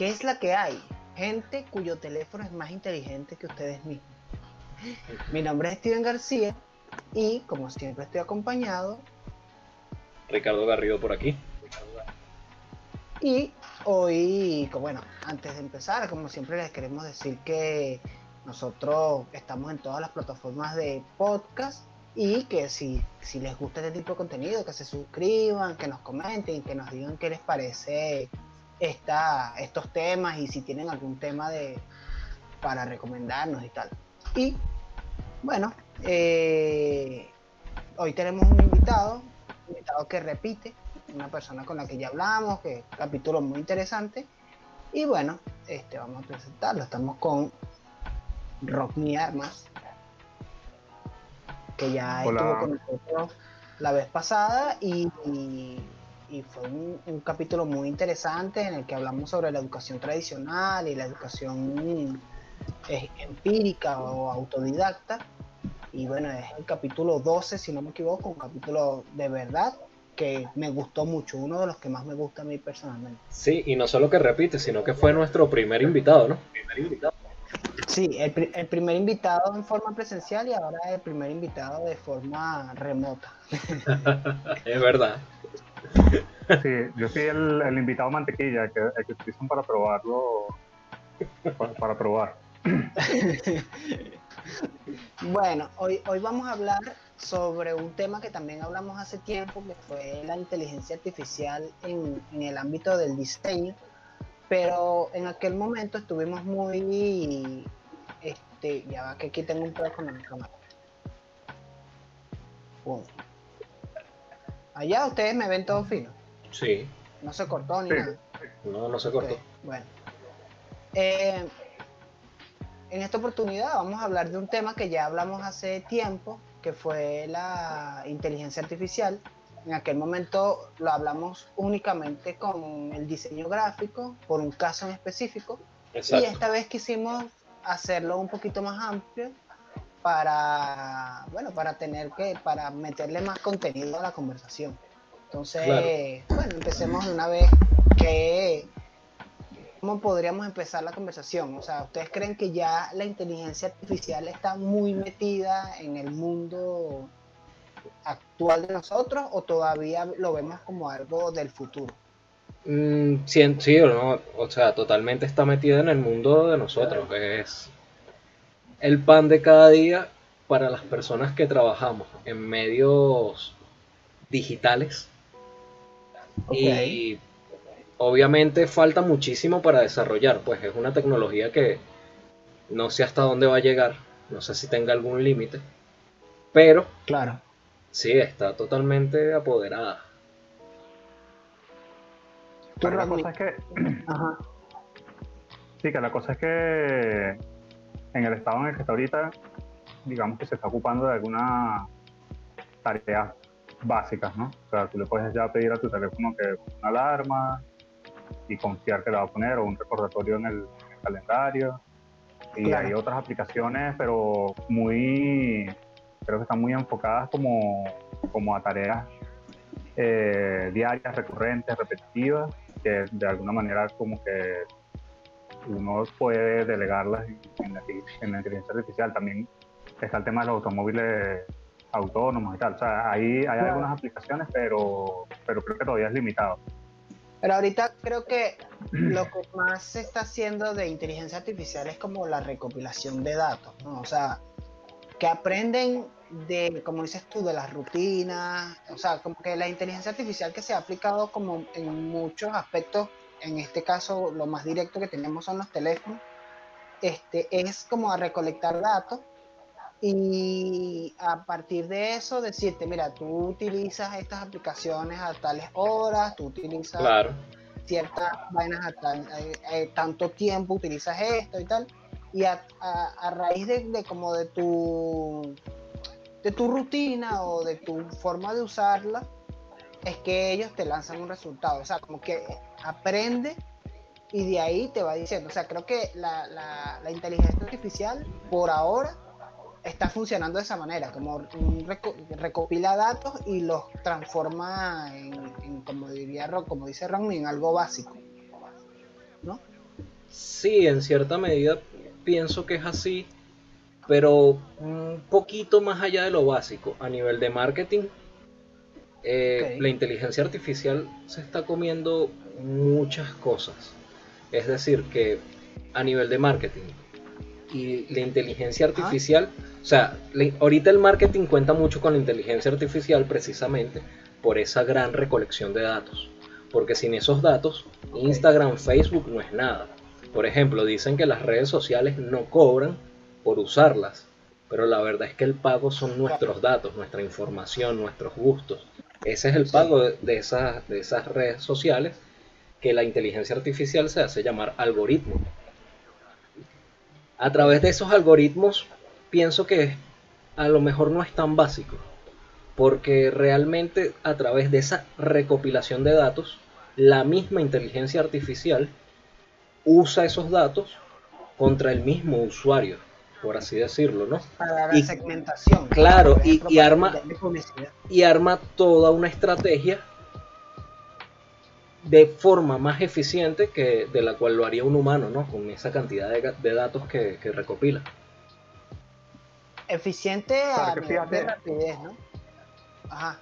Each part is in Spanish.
¿Qué es la que hay? Gente cuyo teléfono es más inteligente que ustedes mismos. Mi nombre es Steven García y como siempre estoy acompañado. Ricardo Garrido por aquí. Y hoy, bueno, antes de empezar, como siempre les queremos decir que nosotros estamos en todas las plataformas de podcast y que si, si les gusta este tipo de contenido, que se suscriban, que nos comenten, que nos digan qué les parece esta, estos temas y si tienen algún tema de, para recomendarnos y tal. Y bueno, eh, hoy tenemos un invitado, un invitado que repite, una persona con la que ya hablamos, que capítulo muy interesante. Y bueno, este, vamos a presentarlo. Estamos con Rock Me Armas, que ya estuvo con nosotros la vez pasada y y fue un, capítulo muy interesante en el que hablamos sobre la educación tradicional y la educación eh, empírica o autodidacta. Y bueno, es el capítulo 12, si no me equivoco, un capítulo de verdad que me gustó mucho, uno de los que más me gusta a mí personalmente. Sí, y no solo que repite, sino que fue nuestro primer invitado, ¿no? Primer invitado. Sí, el, el, primer invitado en forma presencial y ahora el primer invitado de forma remota. es verdad. Sí, yo soy el, el invitado mantequilla que, el que utilizan para probarlo, para, probar. bueno, hoy, hoy vamos a hablar sobre un tema que también hablamos hace tiempo, que fue la inteligencia artificial en, el ámbito del diseño, pero en aquel momento estuvimos muy, este, ya va que aquí tengo un poco con cámara. Allá ustedes me ven todo fino. Sí. No se cortó ni nada. No, no se cortó. Bueno. Eh, en esta oportunidad vamos a hablar de un tema que ya hablamos hace tiempo, que fue la inteligencia artificial. En aquel momento lo hablamos únicamente con el diseño gráfico, por un caso en específico. Y esta vez quisimos hacerlo un poquito más amplio para, bueno, para tener que, para meterle más contenido a la conversación. Entonces, bueno, empecemos una vez que ¿cómo podríamos empezar la conversación? O sea, ¿ustedes creen que ya la inteligencia artificial está muy metida en el mundo actual de nosotros o todavía lo vemos como algo del futuro? Mm, sí, sí, no, o sea, totalmente está metida en el mundo de nosotros. Es, el pan de cada día para las personas que trabajamos en medios digitales. Y obviamente falta muchísimo para desarrollar, pues es una tecnología que no sé hasta dónde va a llegar, no sé si tenga algún límite, pero claro. Sí, está totalmente apoderada. Pero la cosa es que Sí, que la cosa es que en el estado en el que está ahorita, digamos que se está ocupando de algunas tareas básicas, ¿no? O sea, tú le puedes ya pedir a tu teléfono que una alarma y confiar que la va a poner o un recordatorio en el, calendario. Y hay otras aplicaciones, pero muy, creo que están muy enfocadas como, como a tareas eh, diarias, recurrentes, repetitivas, que de alguna manera como que uno puede delegarlas en la, inteligencia artificial. También está el tema de los automóviles autónomos y tal. O sea, ahí hay algunas aplicaciones, pero, pero creo que todavía es limitado. Pero ahorita creo que lo que más se está haciendo de inteligencia artificial es como la recopilación de datos, ¿no? O sea, que aprenden de, como dices tú, de las rutinas, o sea, como que la inteligencia artificial que se ha aplicado como en muchos aspectos en este caso lo más directo que tenemos son los teléfonos, este, es como a recolectar datos y a partir de eso decirte, mira, tú utilizas estas aplicaciones a tales horas, tú utilizas ciertas vainas a eh, eh, tanto tiempo, utilizas esto y tal, y a, raíz de, de, como de tu de tu rutina o de tu forma de usarla, es que ellos te lanzan un resultado. O sea, como que aprende y de ahí te va diciendo. O sea, creo que la, la, inteligencia artificial por ahora está funcionando de esa manera, como recopila datos y los transforma en, como diría como dice Ron, en algo básico. ¿No? Sí, en cierta medida pienso que es así, pero un poquito más allá de lo básico. A nivel de marketing, eh, la inteligencia artificial se está comiendo muchas cosas. Es decir, que a nivel de marketing y la inteligencia artificial, o sea, ahorita el marketing cuenta mucho con la inteligencia artificial precisamente por esa gran recolección de datos. Porque sin esos datos, Instagram, Facebook no es nada. Por ejemplo, dicen que las redes sociales no cobran por usarlas, pero la verdad es que el pago son nuestros datos, nuestra información, nuestros gustos. Ese es el pago de, esas, de esas redes sociales que la inteligencia artificial se hace llamar algoritmo. A través de esos algoritmos pienso que a lo mejor no es tan básico, porque realmente a través de esa recopilación de datos, la misma inteligencia artificial usa esos datos contra el mismo usuario, por así decirlo, ¿no? Para la segmentación. Claro, y, arma, y arma toda una estrategia de forma más eficiente que de la cual lo haría un humano, ¿no? Con esa cantidad de, datos que, recopila. Eficiente a de rapidez, ¿no? Ajá.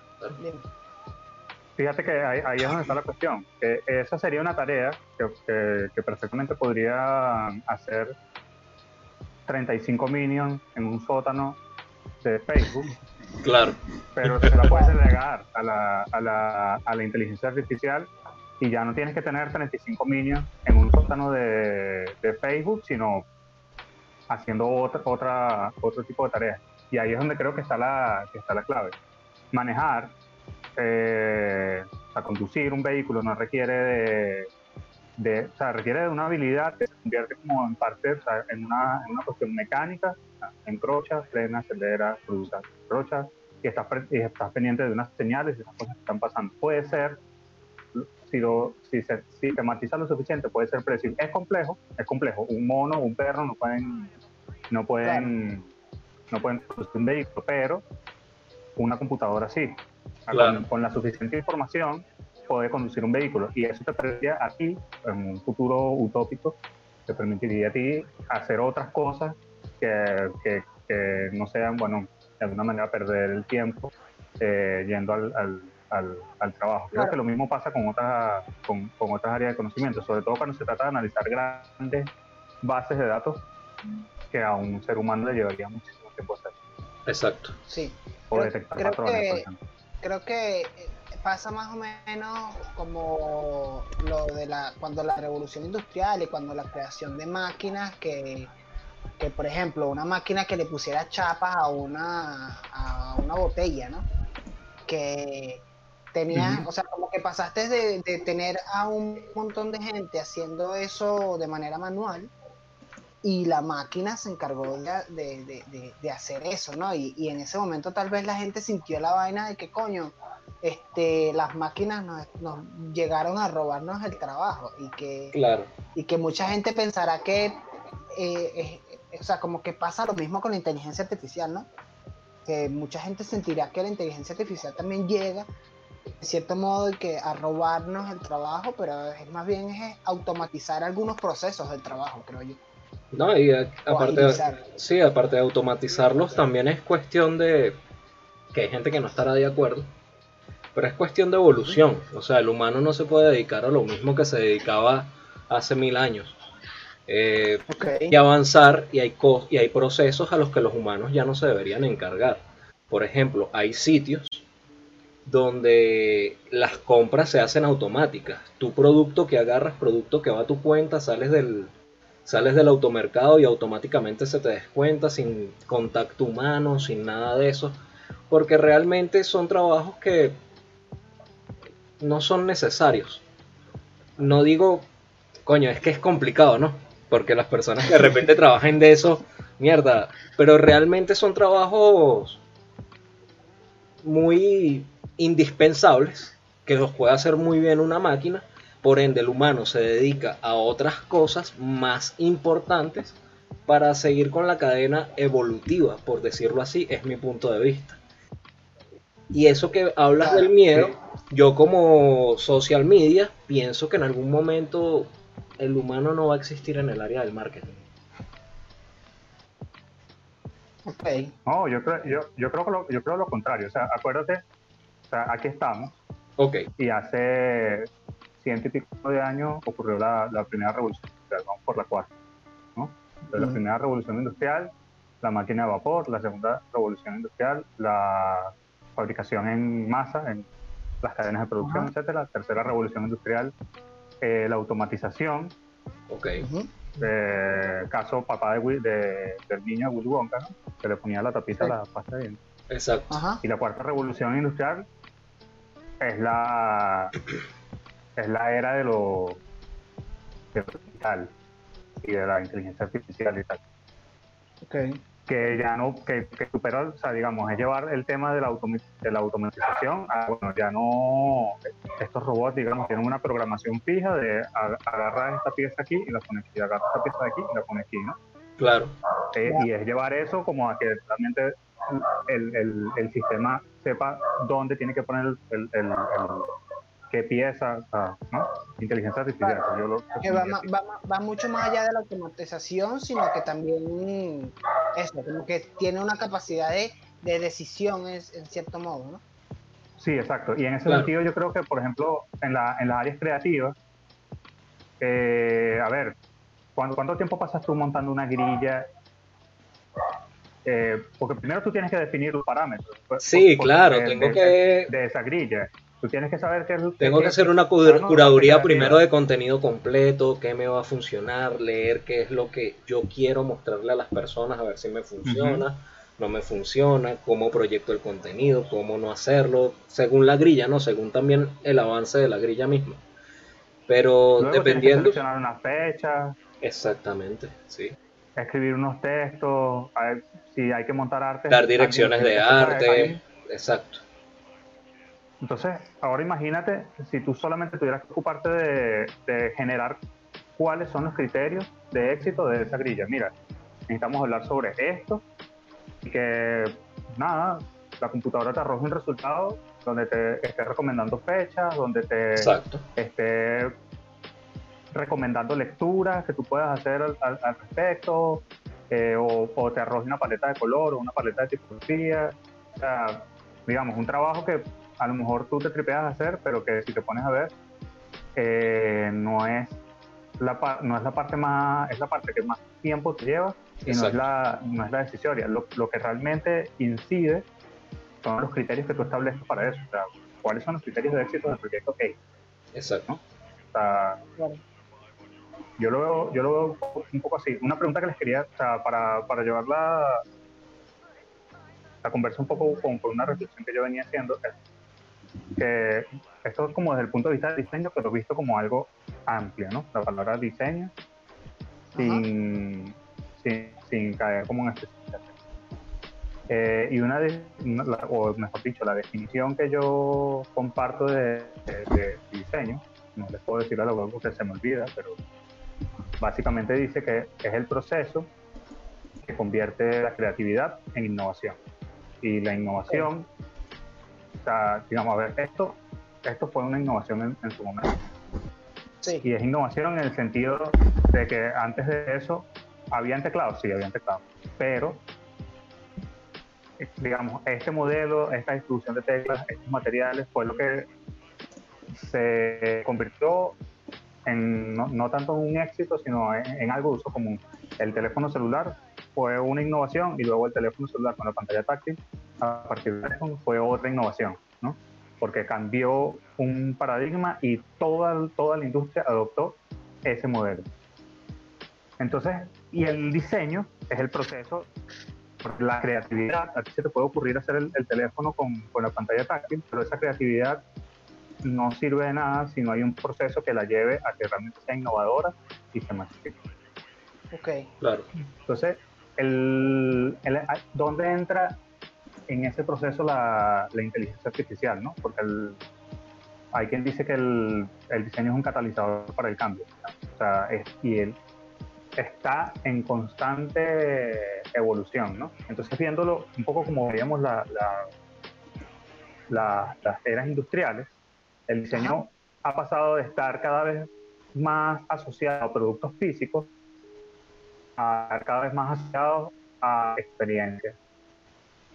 Fíjate que ahí, es donde está la cuestión. Que esa sería una tarea que, perfectamente podría hacer 35 minions en un sótano de Facebook. Claro. Pero se la puedes delegar a la, a, la, a la inteligencia artificial y ya no tienes que tener 35 minions en un sótano de, de Facebook, sino haciendo otra, otra, otro tipo de tareas. Y ahí es donde creo que está la, que está la clave. Manejar, eh, o sea, conducir un vehículo no requiere de, de, o sea, requiere de una habilidad que se convierte como en parte, o sea, en, una, en una cuestión mecánica, encrocha, frena, acelera, produce, encrocha, y estás, y estás pendiente de unas señales y unas cosas que están pasando. Puede ser si, lo, si se sistematiza lo suficiente, puede ser predecible. Es complejo, es complejo. Un mono, un perro no pueden, no pueden, no pueden producir un vehículo, pero una computadora sí. Con, la suficiente información puede conducir un vehículo y eso te permitiría a ti, en un futuro utópico, te permitiría a ti hacer otras cosas que, que, no sean, bueno, de alguna manera perder el tiempo eh, yendo al al, al trabajo. Creo que lo mismo pasa con otras, con, con, otras áreas de conocimiento, sobre todo cuando se trata de analizar grandes bases de datos que a un ser humano le llevaría muchísimo tiempo hacer. Exacto. Sí. O detectar creo patrones, que, Creo que pasa más o menos como lo de la cuando la revolución industrial y cuando la creación de máquinas que, que por ejemplo una máquina que le pusiera chapas a una a una botella no que Tenía, o sea, como que pasaste de, tener a un montón de gente haciendo eso de manera manual y la máquina se encargó de, hacer eso, ¿no? Y, en ese momento tal vez la gente sintió la vaina de que, coño, este, las máquinas nos, llegaron a robarnos el trabajo y que, claro. y que mucha gente pensará que, eh, o sea, como que pasa lo mismo con la inteligencia artificial, ¿no? Que mucha gente sentirá que la inteligencia artificial también llega de cierto modo que a robarnos el trabajo, pero es más bien es automatizar algunos procesos del trabajo, creo yo. No, y aparte, de, sí, aparte de automatizarlos, también es cuestión de que hay gente que no estará de acuerdo, pero es cuestión de evolución. O sea, el humano no se puede dedicar a lo mismo que se dedicaba hace mil años. Eh, y avanzar y hay, y hay procesos a los que los humanos ya no se deberían encargar. Por ejemplo, hay sitios donde las compras se hacen automáticas. Tu producto que agarras, producto que va a tu cuenta, sales del, sales del automercado y automáticamente se te descuenta sin contacto humano, sin nada de eso. Porque realmente son trabajos que no son necesarios. No digo, coño, es que es complicado, ¿no? Porque las personas que de repente trabajan de eso, mierda, pero realmente son trabajos muy indispensables que los puede hacer muy bien una máquina, por ende el humano se dedica a otras cosas más importantes para seguir con la cadena evolutiva, por decirlo así, es mi punto de vista. Y eso que hablas del miedo, yo como social media pienso que en algún momento el humano no va a existir en el área del marketing. Ok. No, yo creo, yo, yo creo que lo, yo creo lo contrario. O sea, acuérdate, o sea, aquí estamos Ok, y hace ciento y pico de años ocurrió la, la primera revolución industrial, vamos por la cuarta, ¿no? Entonces, La primera revolución industrial, la máquina de vapor, la segunda revolución industrial, la fabricación en masa, en las cadenas de producción, Ajá. etcétera. La tercera revolución industrial, eh, la automatización, ok. Eh, caso papá de, Wi- de- del niño Willy Wonka, ¿no? que le ponía la tapita Sí. a la pasta de dientes. Exacto. Ajá. Y la cuarta revolución industrial es la es la era de lo, de lo digital y de la inteligencia artificial y tal. Ok. Que ya no, que, que supera, o sea, digamos, es llevar el tema de la, automi- de la automatización a, bueno, ya no, estos robots, digamos, tienen una programación fija de agarrar esta pieza aquí y la pone aquí, agarra esta pieza de aquí y la pone aquí, ¿no? Claro. Eh, y es llevar eso como a que realmente el, el, el sistema sepa dónde tiene que poner el, el, el- el- qué pieza, ¿no? Inteligencia artificial. Yo lo Que va, mucho más allá de la automatización, sino que también eso, como que tiene una capacidad de, de decisión es- en cierto modo, ¿no? Sí, exacto. Y en ese Claro. sentido yo creo que, por ejemplo, en, la, en las áreas creativas, eh, a ver, ¿cuánto, ¿cuánto tiempo pasas tú montando una grilla? Eh, porque primero tú tienes que definir los parámetros. pues, Sí, por- claro, de- tengo de- que de esa grilla. Tú tienes que saber qué es Tengo que qué- hacer una cur- no, curaduría primero de contenido completo, qué me va a funcionar, leer qué es lo que yo quiero mostrarle a las personas, a ver si me funciona, no me funciona, cómo proyecto el contenido, cómo no hacerlo, según la grilla, ¿no? Según también el avance de la grilla misma. Pero Luego tienes que dependiendo... seleccionar una fecha, Exactamente, sí. Escribir unos textos, a ver si hay que montar arte. Dar direcciones de arte, exacto. Entonces, ahora imagínate si tú solamente tuvieras que ocuparte de, de generar cuáles son los criterios de éxito de esa grilla. Mira, necesitamos hablar sobre esto y que, nada, la computadora te arroje un resultado donde te esté recomendando fechas, donde te Exacto. esté recomendando lecturas que tú puedas hacer al, al- al respecto, eh, o, o te arroje una paleta de color o una paleta de tipografía. O sea, digamos, un trabajo que a lo mejor tú te tripeas a hacer, pero que si te pones a ver, eh, no es la no es la parte más es la parte que más tiempo te lleva y no es la no es la decisoria lo, lo que realmente incide son los criterios que tú estableces para eso o sea cuáles son los criterios de éxito del proyecto A Exacto. o sea, Claro. Yo lo veo, yo lo veo un poco- así. Una pregunta que les quería, o sea, para, para llevar la, la conversa un poco con, con una reflexión que yo venía haciendo, es que esto es como desde el punto de vista del diseño, pero visto como algo amplio, ¿no? La palabra diseño, sin, sin, sin caer como en especificación. Eh, y una, de, una- la- o mejor dicho, la definición que yo comparto de, de- de diseño, no les puedo decir a la web porque se me olvida, pero básicamente dice que es el proceso que convierte la creatividad en innovación. Y la innovación, o sea, digamos, a ver, esto, esto fue una innovación en, en su momento. Sí. Y es innovación en el sentido de que antes de eso habían teclados, sí, habían teclados, pero digamos, este modelo, esta distribución de teclas, estos materiales fue lo que se convirtió no, tanto en un éxito, sino en, en algo de uso común. El teléfono celular fue una innovación y luego el teléfono celular con la pantalla táctil, a partir de eso fue otra innovación, ¿no? Porque cambió un paradigma y toda, toda la industria adoptó ese modelo. Entonces, y el diseño es el proceso, la creatividad, a ti se te puede ocurrir hacer el, el teléfono con, con la pantalla táctil, pero esa creatividad no sirve de nada si no hay un proceso que la lleve a que realmente sea innovadora y se masifique. Ok. Claro. Entonces, el, el- ¿dónde entra en ese proceso la, la inteligencia artificial? ¿no? Porque el- hay quien dice que el, el diseño es un catalizador para el cambio. O sea, es- y él está en constante evolución. ¿no? Entonces, viéndolo un poco como veíamos la- la- la- las eras industriales, el diseño ha pasado de estar cada vez más asociado a productos físicos a cada vez más asociados a experiencias.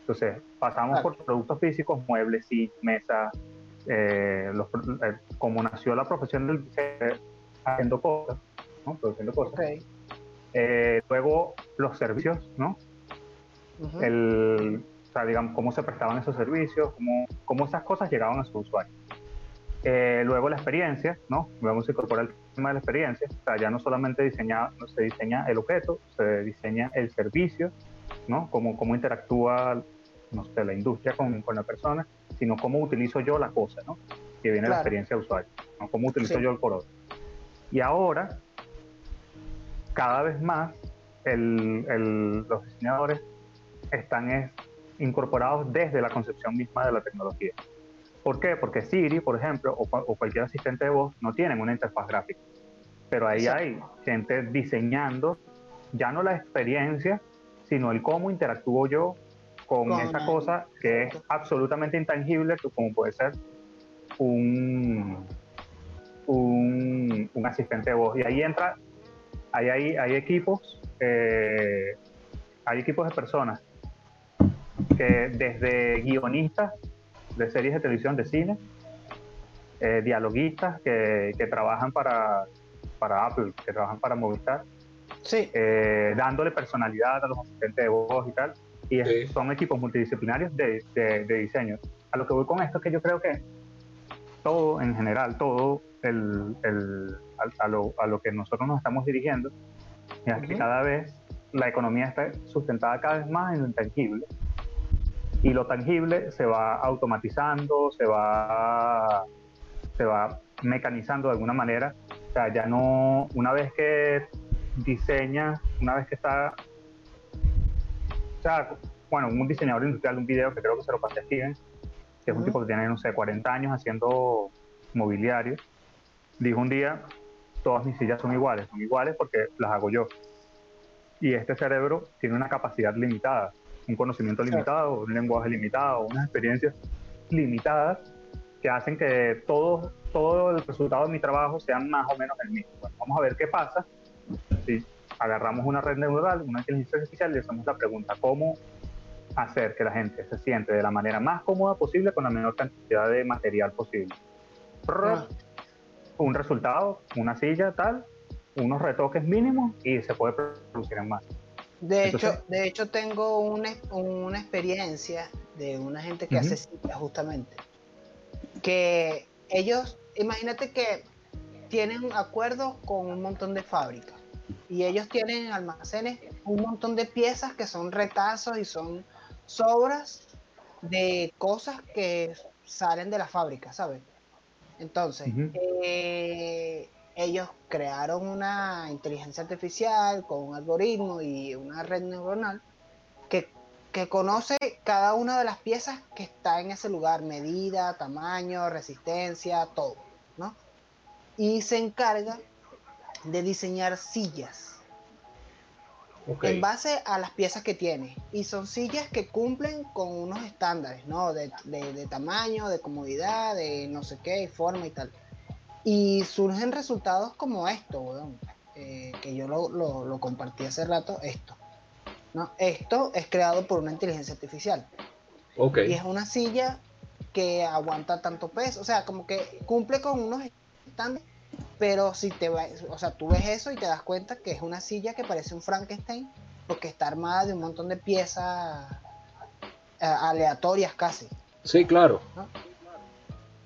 Entonces, pasamos por productos físicos, muebles, y mesas, eh, eh, como nació la profesión del diseño, haciendo cosas, ¿no? Produciendo cosas. Eh, luego, los servicios, ¿no? El, o sea, digamos, cómo se prestaban esos servicios, cómo, cómo esas cosas llegaban a su usuario. luego la experiencia, ¿no? Luego se incorpora el tema de la experiencia, o sea, ya no solamente diseña, se diseña el objeto, se diseña el servicio, ¿no? Cómo, cómo interactúa no sé, la industria con, con, la persona, sino cómo utilizo yo la cosa, ¿no? Que viene la experiencia de usuario, ¿no? Cómo utilizo yo el color. Y ahora, cada vez más, el, el, los diseñadores están es, incorporados desde la concepción misma de la tecnología. ¿Por qué? Porque Siri, por ejemplo, o, o cualquier asistente de voz no tienen una interfaz gráfica. Pero ahí hay gente diseñando ya no la experiencia, sino el cómo interactúo yo con, esa cosa que es absolutamente intangible, como puede ser un, un, asistente de voz. Y ahí entra, ahí hay, hay equipos, eh, hay equipos de personas que desde guionistas de series de televisión, de cine, eh, dialoguistas que, que, trabajan para, para Apple, que trabajan para Movistar, sí. Eh, dándole personalidad a los asistentes de voz y tal y son equipos multidisciplinarios de, de, diseño. A lo que voy con esto es que yo creo que todo en general, todo el, el, a, lo, a, lo, que nosotros nos estamos dirigiendo, es que cada vez la economía está sustentada cada vez más en lo intangible. Y lo tangible se va automatizando, se va, se va mecanizando de alguna manera. O sea, ya no, una vez que diseña, una vez que está sea, bueno, un diseñador industrial, un video que creo que se lo pasé a Steven, que es un tipo que tiene, no sé, 40 años haciendo mobiliario, dijo un día, todas mis sillas son iguales, son iguales porque las hago yo. Y este cerebro tiene una capacidad limitada, un conocimiento limitado, un lenguaje limitado, unas experiencias limitadas que hacen que todo, todo el resultado de mi trabajo sea más o menos el mismo. vamos a ver qué pasa si agarramos una red neuronal, una inteligencia artificial y le hacemos la pregunta, ¿cómo hacer que la gente se siente de la manera más cómoda posible con la menor cantidad de material posible? Ah. Un resultado, una silla tal, unos retoques mínimos y se puede producir en más. De hecho, de hecho tengo una, una experiencia de una gente que hace sillas justamente, que ellos, imagínate que tienen acuerdos con un montón de fábricas y ellos tienen en almacenes un montón de piezas que son retazos y son sobras de cosas que salen de la fábrica, ¿sabes? Entonces, eh, ellos crearon una inteligencia artificial con un algoritmo y una red neuronal que, que conoce cada una de las piezas que está en ese lugar, medida, tamaño, resistencia, todo, ¿no? Y se encarga de diseñar sillas en base a las piezas que tiene. Y son sillas que cumplen con unos estándares, ¿no? De, tamaño, de comodidad, de no sé qué, forma y tal. Y surgen resultados como esto, eh, que yo lo, compartí hace rato, esto. ¿no? Esto es creado por una inteligencia artificial. Y es una silla que aguanta tanto peso, o sea, como que cumple con unos estándares pero si te o sea, tú ves eso y te das cuenta que es una silla que parece un Frankenstein porque está armada de un montón de piezas eh, aleatorias casi. Sí, claro.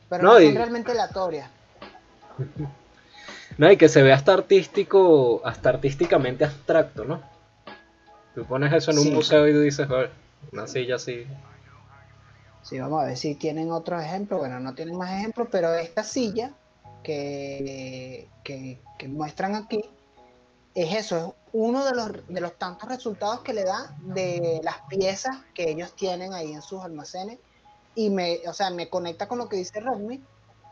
Pero no, son realmente aleatorias. No, y que se ve hasta artístico, hasta artísticamente abstracto, ¿no? Tú pones eso en un museo y tú dices, una silla así. Sí, vamos a ver si tienen otros ejemplos. Bueno, no tienen más ejemplos, pero esta silla que, que, muestran aquí es eso, es uno de los, de los tantos resultados que le da de las piezas que ellos tienen ahí en sus almacenes y me, o sea, me conecta con lo que dice Rodney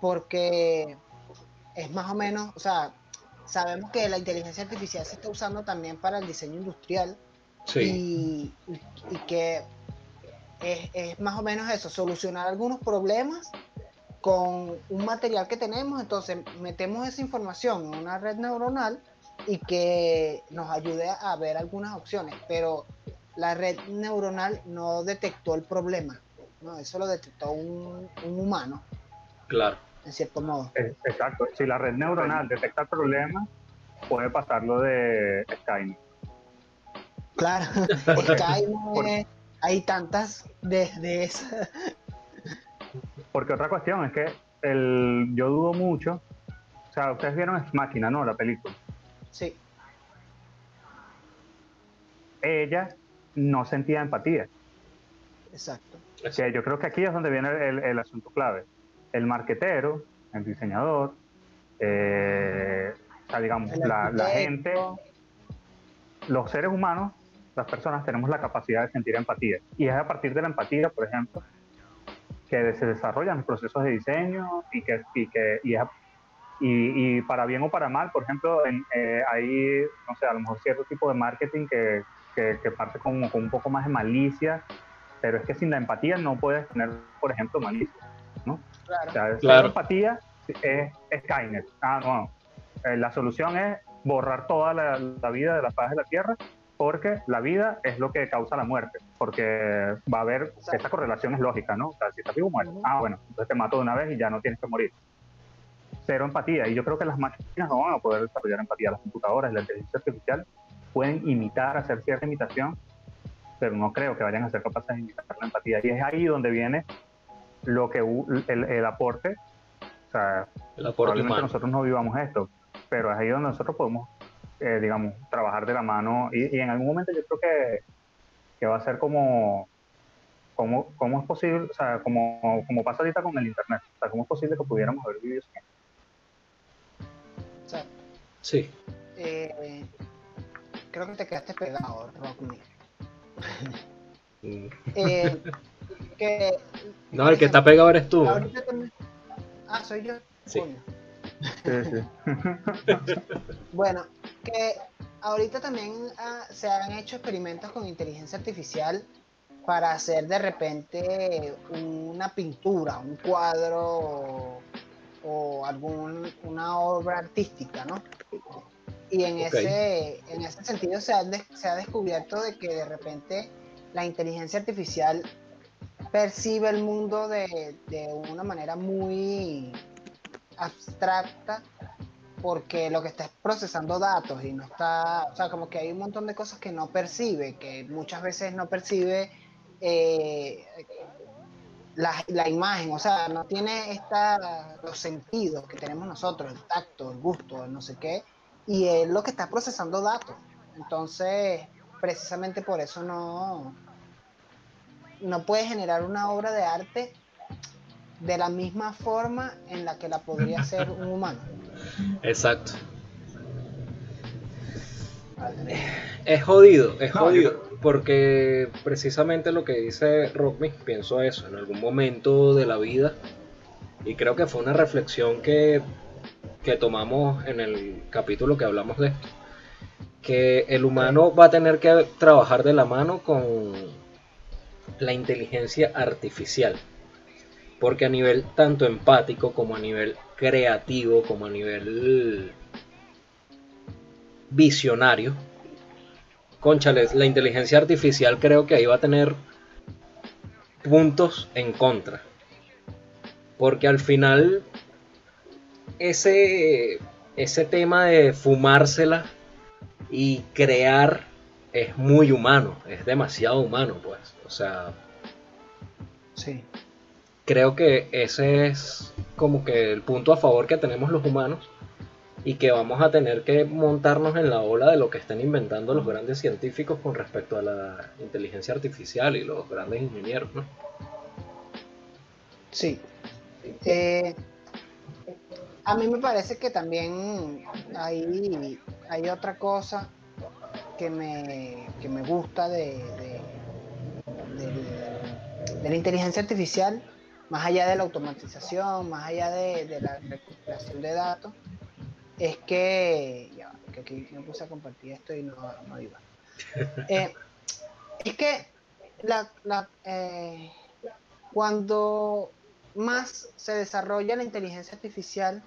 porque es más o menos, o sea, sabemos que la inteligencia artificial se está usando también para el diseño industrial y, y, que es, es, más o menos eso, solucionar algunos problemas con un material que tenemos, entonces metemos esa información en una red neuronal y que nos ayude a ver algunas opciones, pero la red neuronal no detectó el problema, ¿no? eso lo detectó un, humano. Claro. En cierto modo. Exacto, si la red neuronal detecta el problema, puede pasarlo de Skynet. Claro, Skynet, hay tantas desde esa. Porque otra cuestión es que el, yo dudo mucho, o sea, ustedes vieron es Máquina, ¿no? La película. Sí. Ella no sentía empatía. Exacto. Que yo creo que aquí es donde viene el, asunto clave. El marquetero, el diseñador, eh, o sea, digamos, la, gente, los seres humanos, las personas tenemos la capacidad de sentir empatía. Y es a partir de la empatía, por ejemplo, que se desarrollan los procesos de diseño y que, y que y, y, para bien o para mal, por ejemplo, en, eh, hay, no sé, a lo mejor cierto tipo de marketing que que, parte como con un poco más de malicia, pero es que sin la empatía no puedes tener, por ejemplo, malicia, ¿no? Claro. O sea, claro. empatía es, Skynet. Ah, no. Eh, la solución es borrar toda la, vida de la faz de la Tierra porque la vida es lo que causa la muerte, porque va a haber, esa correlación es lógica, ¿no? O sea, si estás vivo, muerto. Ah, bueno, entonces te mato de una vez y ya no tienes que morir. Cero empatía. Y yo creo que las máquinas no van a poder desarrollar empatía. Las computadoras, la inteligencia artificial pueden imitar, hacer cierta imitación, pero no creo que vayan a ser capaces de imitar la empatía. Y es ahí donde viene lo que el, aporte, o sea, probablemente nosotros no vivamos esto, pero es ahí donde nosotros podemos, eh, digamos, trabajar de la mano y, en algún momento yo creo que, que va a ser como, como, cómo es posible, o sea, como, como pasa ahorita con el Internet, o sea, cómo es posible que pudiéramos haber vivido sin Sí. Eh, creo que te quedaste pegado, Rock eh, no, el que está pegado eres tú. Ah, soy yo. Sí. bueno, que ahorita también ah, se han hecho experimentos con inteligencia artificial para hacer de repente una pintura, un cuadro o alguna obra artística, ¿no? Y en, ese, en ese sentido se ha, se ha descubierto de que de repente la inteligencia artificial percibe el mundo de, de, una manera muy abstracta porque lo que está es procesando datos y no está, o sea, como que hay un montón de cosas que no percibe, que muchas veces no percibe eh, la, la, imagen, o sea, no tiene esta, los sentidos que tenemos nosotros, el tacto, el gusto, el no sé qué, y es lo que está procesando datos. Entonces, precisamente por eso no, no puede generar una obra de arte de la misma forma en la que la podría hacer un humano. Exacto. Es jodido, es jodido, porque precisamente lo que dice Rockme, pienso eso, en algún momento de la vida, y creo que fue una reflexión que que tomamos en el capítulo que hablamos de esto, que el humano va a tener que trabajar de la mano con la inteligencia artificial, porque a nivel tanto empático como a nivel creativo, como a nivel visionario, conchales, la inteligencia artificial creo que ahí va a tener puntos en contra. Porque al final ese, ese tema de fumársela y crear es muy humano, es demasiado humano, pues. O sea. Sí. Creo que ese es como que el punto a favor que tenemos los humanos y que vamos a tener que montarnos en la ola de lo que están inventando los grandes científicos con respecto a la inteligencia artificial y los grandes ingenieros, ¿no? Sí. Eh, a mí me parece que también hay, hay otra cosa que me, me gusta de, de, la inteligencia artificial, más allá de la automatización, más allá de, la recuperación de datos, es que, ya, que aquí me puse a compartir esto y no, no iba. Eh, es que la, la, eh, cuando más se desarrolla la inteligencia artificial,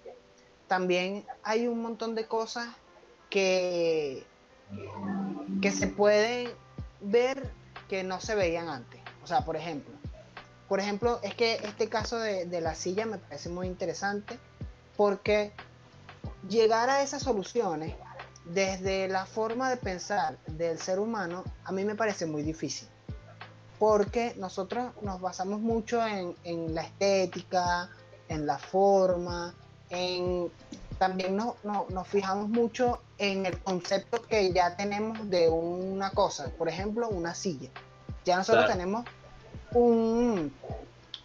también hay un montón de cosas que, que se pueden ver que no se veían antes. O sea, por ejemplo, por ejemplo, es que este caso de, de la silla me parece muy interesante porque llegar a esas soluciones desde la forma de pensar del ser humano a mí me parece muy difícil porque nosotros nos basamos mucho en, en la estética, en la forma, en también no, nos fijamos mucho en el concepto que ya tenemos de una cosa, por ejemplo, una silla. Ya nosotros tenemos un,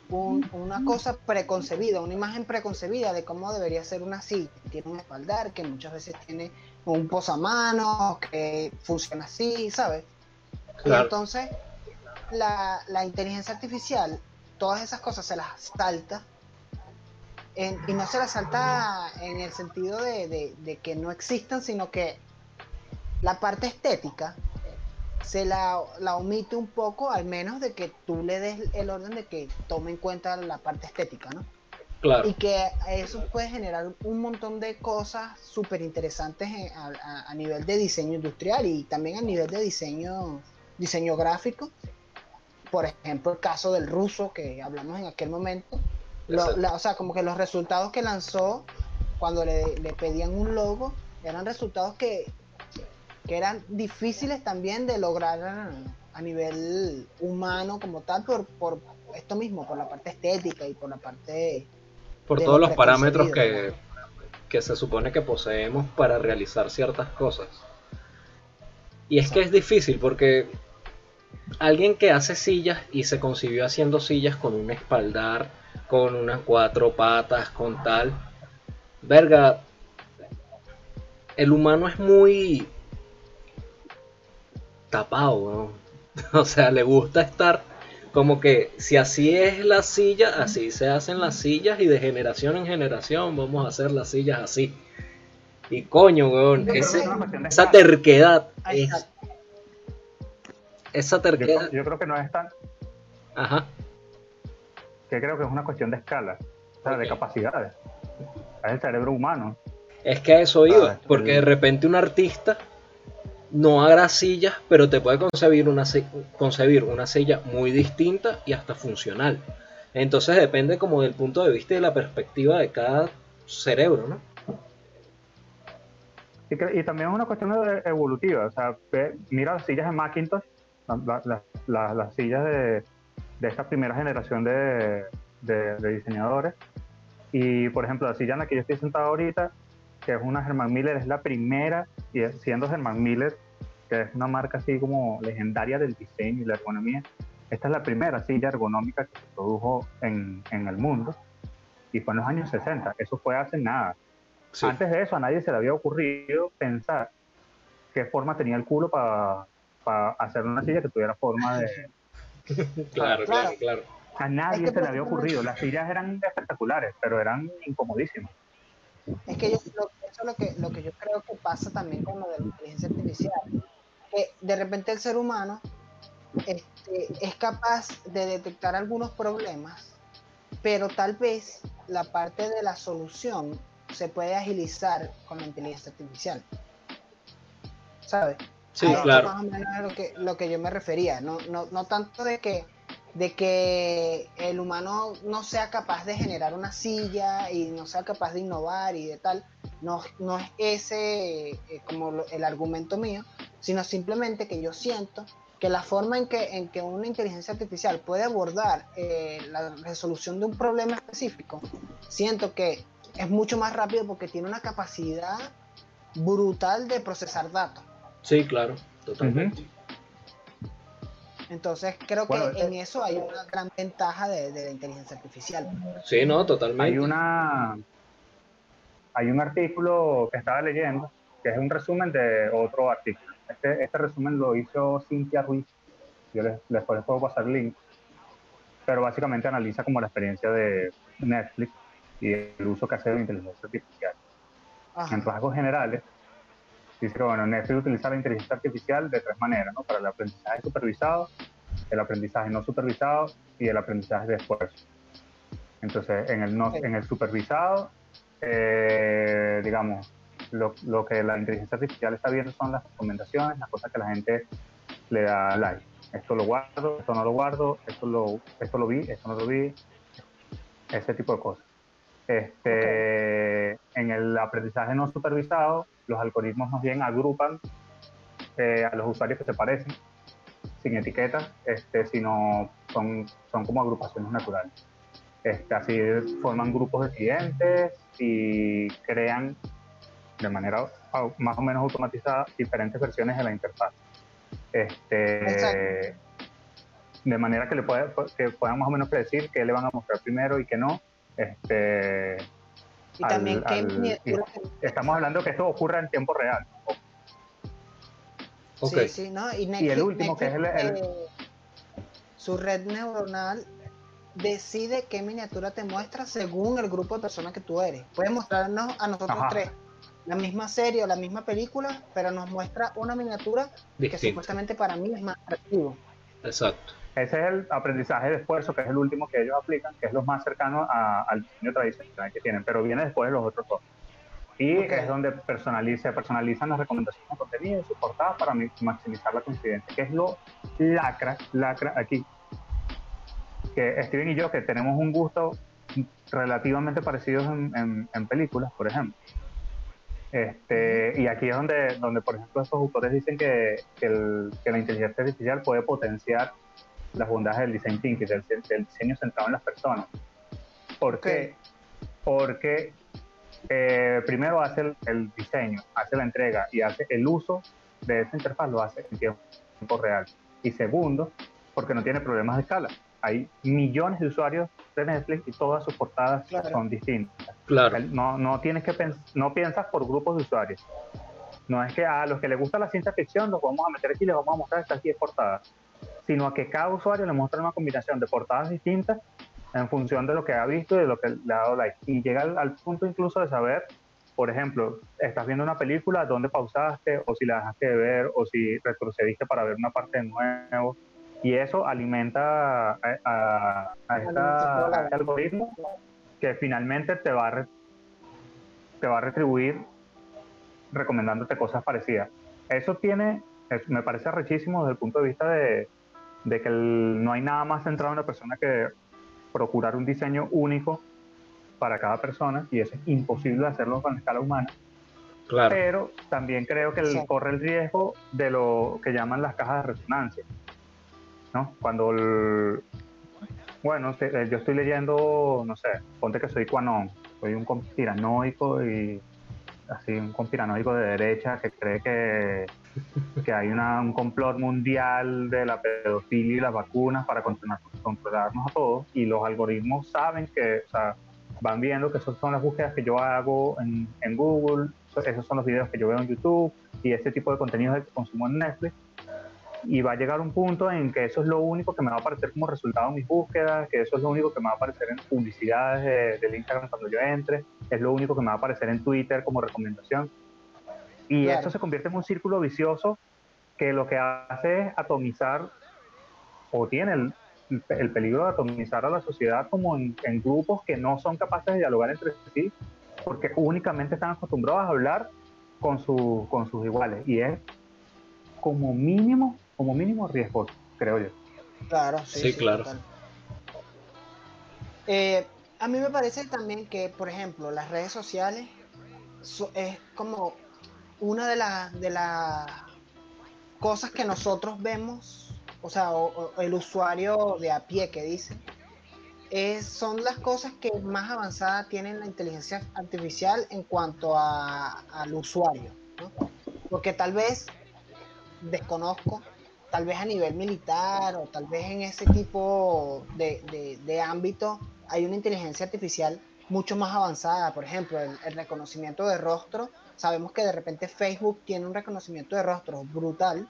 una cosa preconcebida, una imagen preconcebida de cómo debería ser una silla. Tiene un espaldar que muchas veces tiene un posamanos que funciona así, ¿sabes? Y entonces la, la inteligencia artificial, todas esas cosas se las salta y no se la salta en el sentido de, que no existan, sino que la parte estética se la, omite un poco, al menos de que tú le des el orden de que tome en cuenta la parte estética, ¿no? Claro. Y que eso puede generar un montón de cosas súper interesantes a, a, nivel de diseño industrial y también a nivel de diseño, diseño gráfico. Por ejemplo, el caso del ruso que hablamos en aquel momento, o sea, como que los resultados que lanzó cuando le, pedían un logo eran resultados que, eran difíciles también de lograr a nivel humano como tal por, por esto mismo, por la parte estética y por la parte... Por todos los parámetros que, que se supone que poseemos para realizar ciertas cosas. Y es que es difícil porque alguien que hace sillas y se concibió haciendo sillas con un espaldar, con unas cuatro patas, con tal. Verga, el humano es muy tapado, ¿no? O sea, le gusta estar como que si así es la silla, así se hacen las sillas y de generación en generación vamos a hacer las sillas así. Y coño, weón, esa terquedad es, esa terquedad. Yo, yo, creo que no es tan. Ajá que creo que es una cuestión de escala, o sea, de capacidades. Es el cerebro humano. Es que a eso iba, porque de repente un artista no haga sillas, pero te puede concebir una, concebir una silla muy distinta y hasta funcional. Entonces depende como del punto de vista y de la perspectiva de cada cerebro, ¿no? Y, también es una cuestión evolutiva, o sea, mira las sillas de Macintosh, las sillas de, de esta primera generación de, diseñadores. Y por ejemplo, la silla en la que yo estoy sentado ahorita, que es una Herman Miller, es la primera, y siendo Herman Miller, que es una marca así como legendaria del diseño y la ergonomía, esta es la primera silla ergonómica que se produjo en, el mundo y fue en los años 60. Eso fue hace nada. Antes de eso, a nadie se le había ocurrido pensar qué forma tenía el culo para hacer una silla que tuviera forma de, claro, claro, claro. A nadie se le había ocurrido. Las sillas eran espectaculares, pero eran incomodísimas. Es que yo, eso es lo que, lo que yo creo que pasa también con lo de la inteligencia artificial. Que de repente el ser humano este, es capaz de detectar algunos problemas, pero tal vez la parte de la solución se puede agilizar con la inteligencia artificial. ¿Sabes? Sí, claro. Más o menos es lo que, lo que yo me refería, no, no, no tanto de que, de que el humano no sea capaz de generar una silla y no sea capaz de innovar y de tal, no, no es ese eh, como el argumento mío, sino simplemente que yo siento que la forma en que, en que una inteligencia artificial puede abordar eh, la resolución de un problema específico, siento que es mucho más rápido porque tiene una capacidad brutal de procesar datos. Sí, claro, totalmente. Entonces creo que en eh, eso hay una gran ventaja de, la inteligencia artificial. Sí, no, totalmente. Hay una hay un artículo que estaba leyendo que es un resumen de otro artículo. Este, este resumen lo hizo Cintia Ruiz. Yo les, les puedo pasar el link. Pero básicamente analiza como la experiencia de Netflix y el uso que hace de la inteligencia artificial. En rasgos generales, dice que bueno, Netflix utiliza la inteligencia artificial de tres maneras, ¿no? Para el aprendizaje supervisado, el aprendizaje no supervisado y el aprendizaje de esfuerzo. Entonces, en el, no, en el supervisado, eh, digamos, lo, lo, que la inteligencia artificial está viendo son las recomendaciones, las cosas que la gente le da like. Esto lo guardo, esto no lo guardo, esto lo, esto lo vi, esto no lo vi, ese tipo de cosas. Este, En el aprendizaje no supervisado, los algoritmos más bien agrupan eh, a los usuarios que se parecen, sin etiquetas, este, sino son, son como agrupaciones naturales. Este, así forman grupos de clientes y crean de manera más o menos automatizada diferentes versiones de la interfaz. Este, de manera que le pueda, que puedan más o menos predecir qué le van a mostrar primero y qué no. Este, y también estamos hablando que esto ocurra en tiempo real. Sí, sí, ¿no? Y, el último, que es el, eh, su red neuronal decide qué miniatura te muestra según el grupo de personas que tú eres. Puede mostrarnos a nosotros tres la misma serie o la misma película, pero nos muestra una miniatura que supuestamente para mí es más atractivo. Exacto. Ese es el aprendizaje de esfuerzo, que es el último que ellos aplican, que es lo más cercano al diseño tradicional que tienen, pero viene después de los otros dos. Y es donde personaliza, personalizan las recomendaciones de contenido y sus portadas para maximizar la coincidencia, que es lo lacra, lacra aquí. Que Steven y yo, que tenemos un gusto relativamente parecidos en, en películas, por ejemplo, este, y aquí es donde, donde, por ejemplo, estos autores dicen que, que, la inteligencia artificial puede potenciar las bondades del design thinking, del, diseño centrado en las personas. ¿Por qué? Porque eh, primero hace el, diseño, hace la entrega y hace el uso de esa interfaz, lo hace en tiempo real. Y segundo, porque no tiene problemas de escala hay millones de usuarios de Netflix y todas sus portadas son distintas. Claro. No, no tienes que no piensas por grupos de usuarios. No es que a los que les gusta la ciencia ficción los vamos a meter aquí y les vamos a mostrar estas 10 portadas, sino a que cada usuario le muestra una combinación de portadas distintas en función de lo que ha visto y de lo que le ha dado like. Y llega al, punto incluso de saber, por ejemplo, estás viendo una película, dónde pausaste, o si la dejaste de ver, o si retrocediste para ver una parte de nuevo y eso alimenta a, este algoritmo que finalmente te va, a te va a retribuir recomendándote cosas parecidas. Eso tiene, me parece rechísimo desde el punto de vista de, que no hay nada más centrado en la persona que procurar un diseño único para cada persona y eso es imposible hacerlo con escala humana. Claro. Pero también creo que corre el riesgo de lo que llaman las cajas de resonancia ¿no? Cuando bueno, eh, yo estoy leyendo, no sé, ponte que soy Quanon, soy un conspiranoico y así un conspiranoico de derecha que cree que, que hay una, un complot mundial de la pedofilia y las vacunas para controlarnos a todos y los algoritmos saben que, o sea, van viendo que esas son las búsquedas que yo hago en, en Google, esos son los videos que yo veo en YouTube y ese tipo de contenidos que consumo en Netflix y va a llegar un punto en que eso es lo único que me va a aparecer como resultado en mis búsquedas, que eso es lo único que me va a aparecer en publicidades de, del Instagram cuando yo entre, es lo único que me va a aparecer en Twitter como recomendación. Y esto se convierte en un círculo vicioso que lo que hace es atomizar o tiene el, el peligro de atomizar a la sociedad como en, en, grupos que no son capaces de dialogar entre sí porque únicamente están acostumbrados a hablar con, su, con sus iguales. Y es como mínimo como mínimo riesgoso, creo yo. Claro, sí, claro. Eh, a mí me parece también que, por ejemplo, las redes sociales es como una de las de las cosas que nosotros vemos, o sea, el usuario de a pie que dice, son las cosas que más avanzada tienen la inteligencia artificial en cuanto a, al usuario, porque tal vez desconozco tal vez a nivel militar o tal vez en ese tipo de, ámbito hay una inteligencia artificial mucho más avanzada. Por ejemplo, el, reconocimiento de rostro. Sabemos que de repente Facebook tiene un reconocimiento de rostro brutal,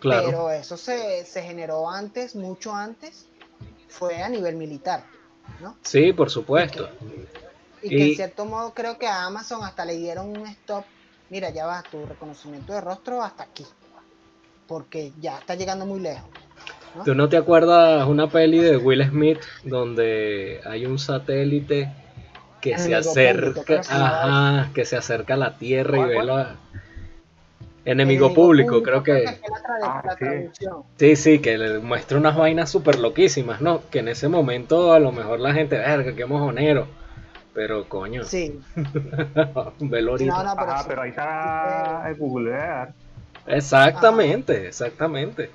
pero eso se, se, antes, mucho antes, fue a nivel militar, ¿no? Sí, por supuesto. Y que, en cierto modo creo que a Amazon hasta le dieron un stop. Mira, ya va tu reconocimiento de rostro hasta aquí porque ya está llegando muy lejos. ¿Tú no te acuerdas una peli de Will Smith donde hay un satélite que se acerca, público, que se llamaba ajá, que se acerca a la Tierra y ¿Cuál, ve la... Enemigo público, creo que... trad- Ah, la sí. traducción. Sí, sí, que le muestra unas vainas súper loquísimas, ¿no? Que en ese momento a lo mejor la gente, verga, qué mojonero. Pero coño, Sí, velo ahorita. no, no, pero, Ajá, sí. pero ahí está el Google Earth. Exactamente, exactamente.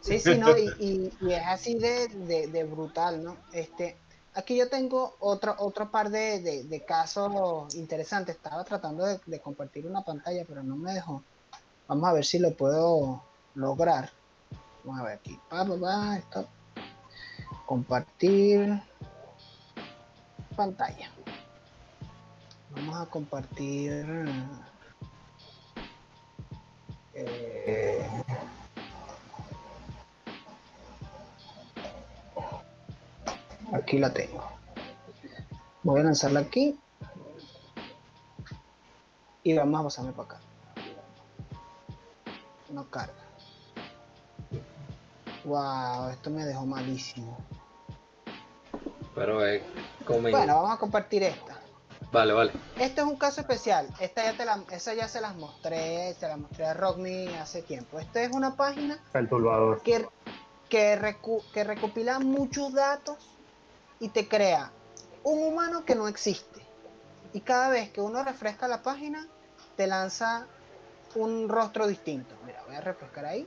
Sí, sí, no, y, y- y es así de, de- de brutal, ¿no? Este, aquí yo tengo otro, otro par de, de- casos interesantes. Estaba tratando de, de compartir una pantalla, pero no me dejó. Vamos a ver si lo puedo lograr. Vamos a ver aquí. Pa, pa, pa, esto. Compartir pantalla. Vamos a compartir. eh, Aquí la tengo. Voy a lanzarla aquí. Y vamos a pasarme para acá. No carga. Wow, esto me dejó malísimo. Pero es como... Bueno, vamos a compartir esta. Vale, vale. Este es un caso especial. Esta ya te la, esa ya se las mostré, se la mostré a Rockme hace tiempo. Esta es una página Perturbador. que, que, recu- que recopila muchos datos y te crea un humano que no existe. Y cada vez que uno refresca la página, te lanza un rostro distinto. Mira, voy a refrescar ahí.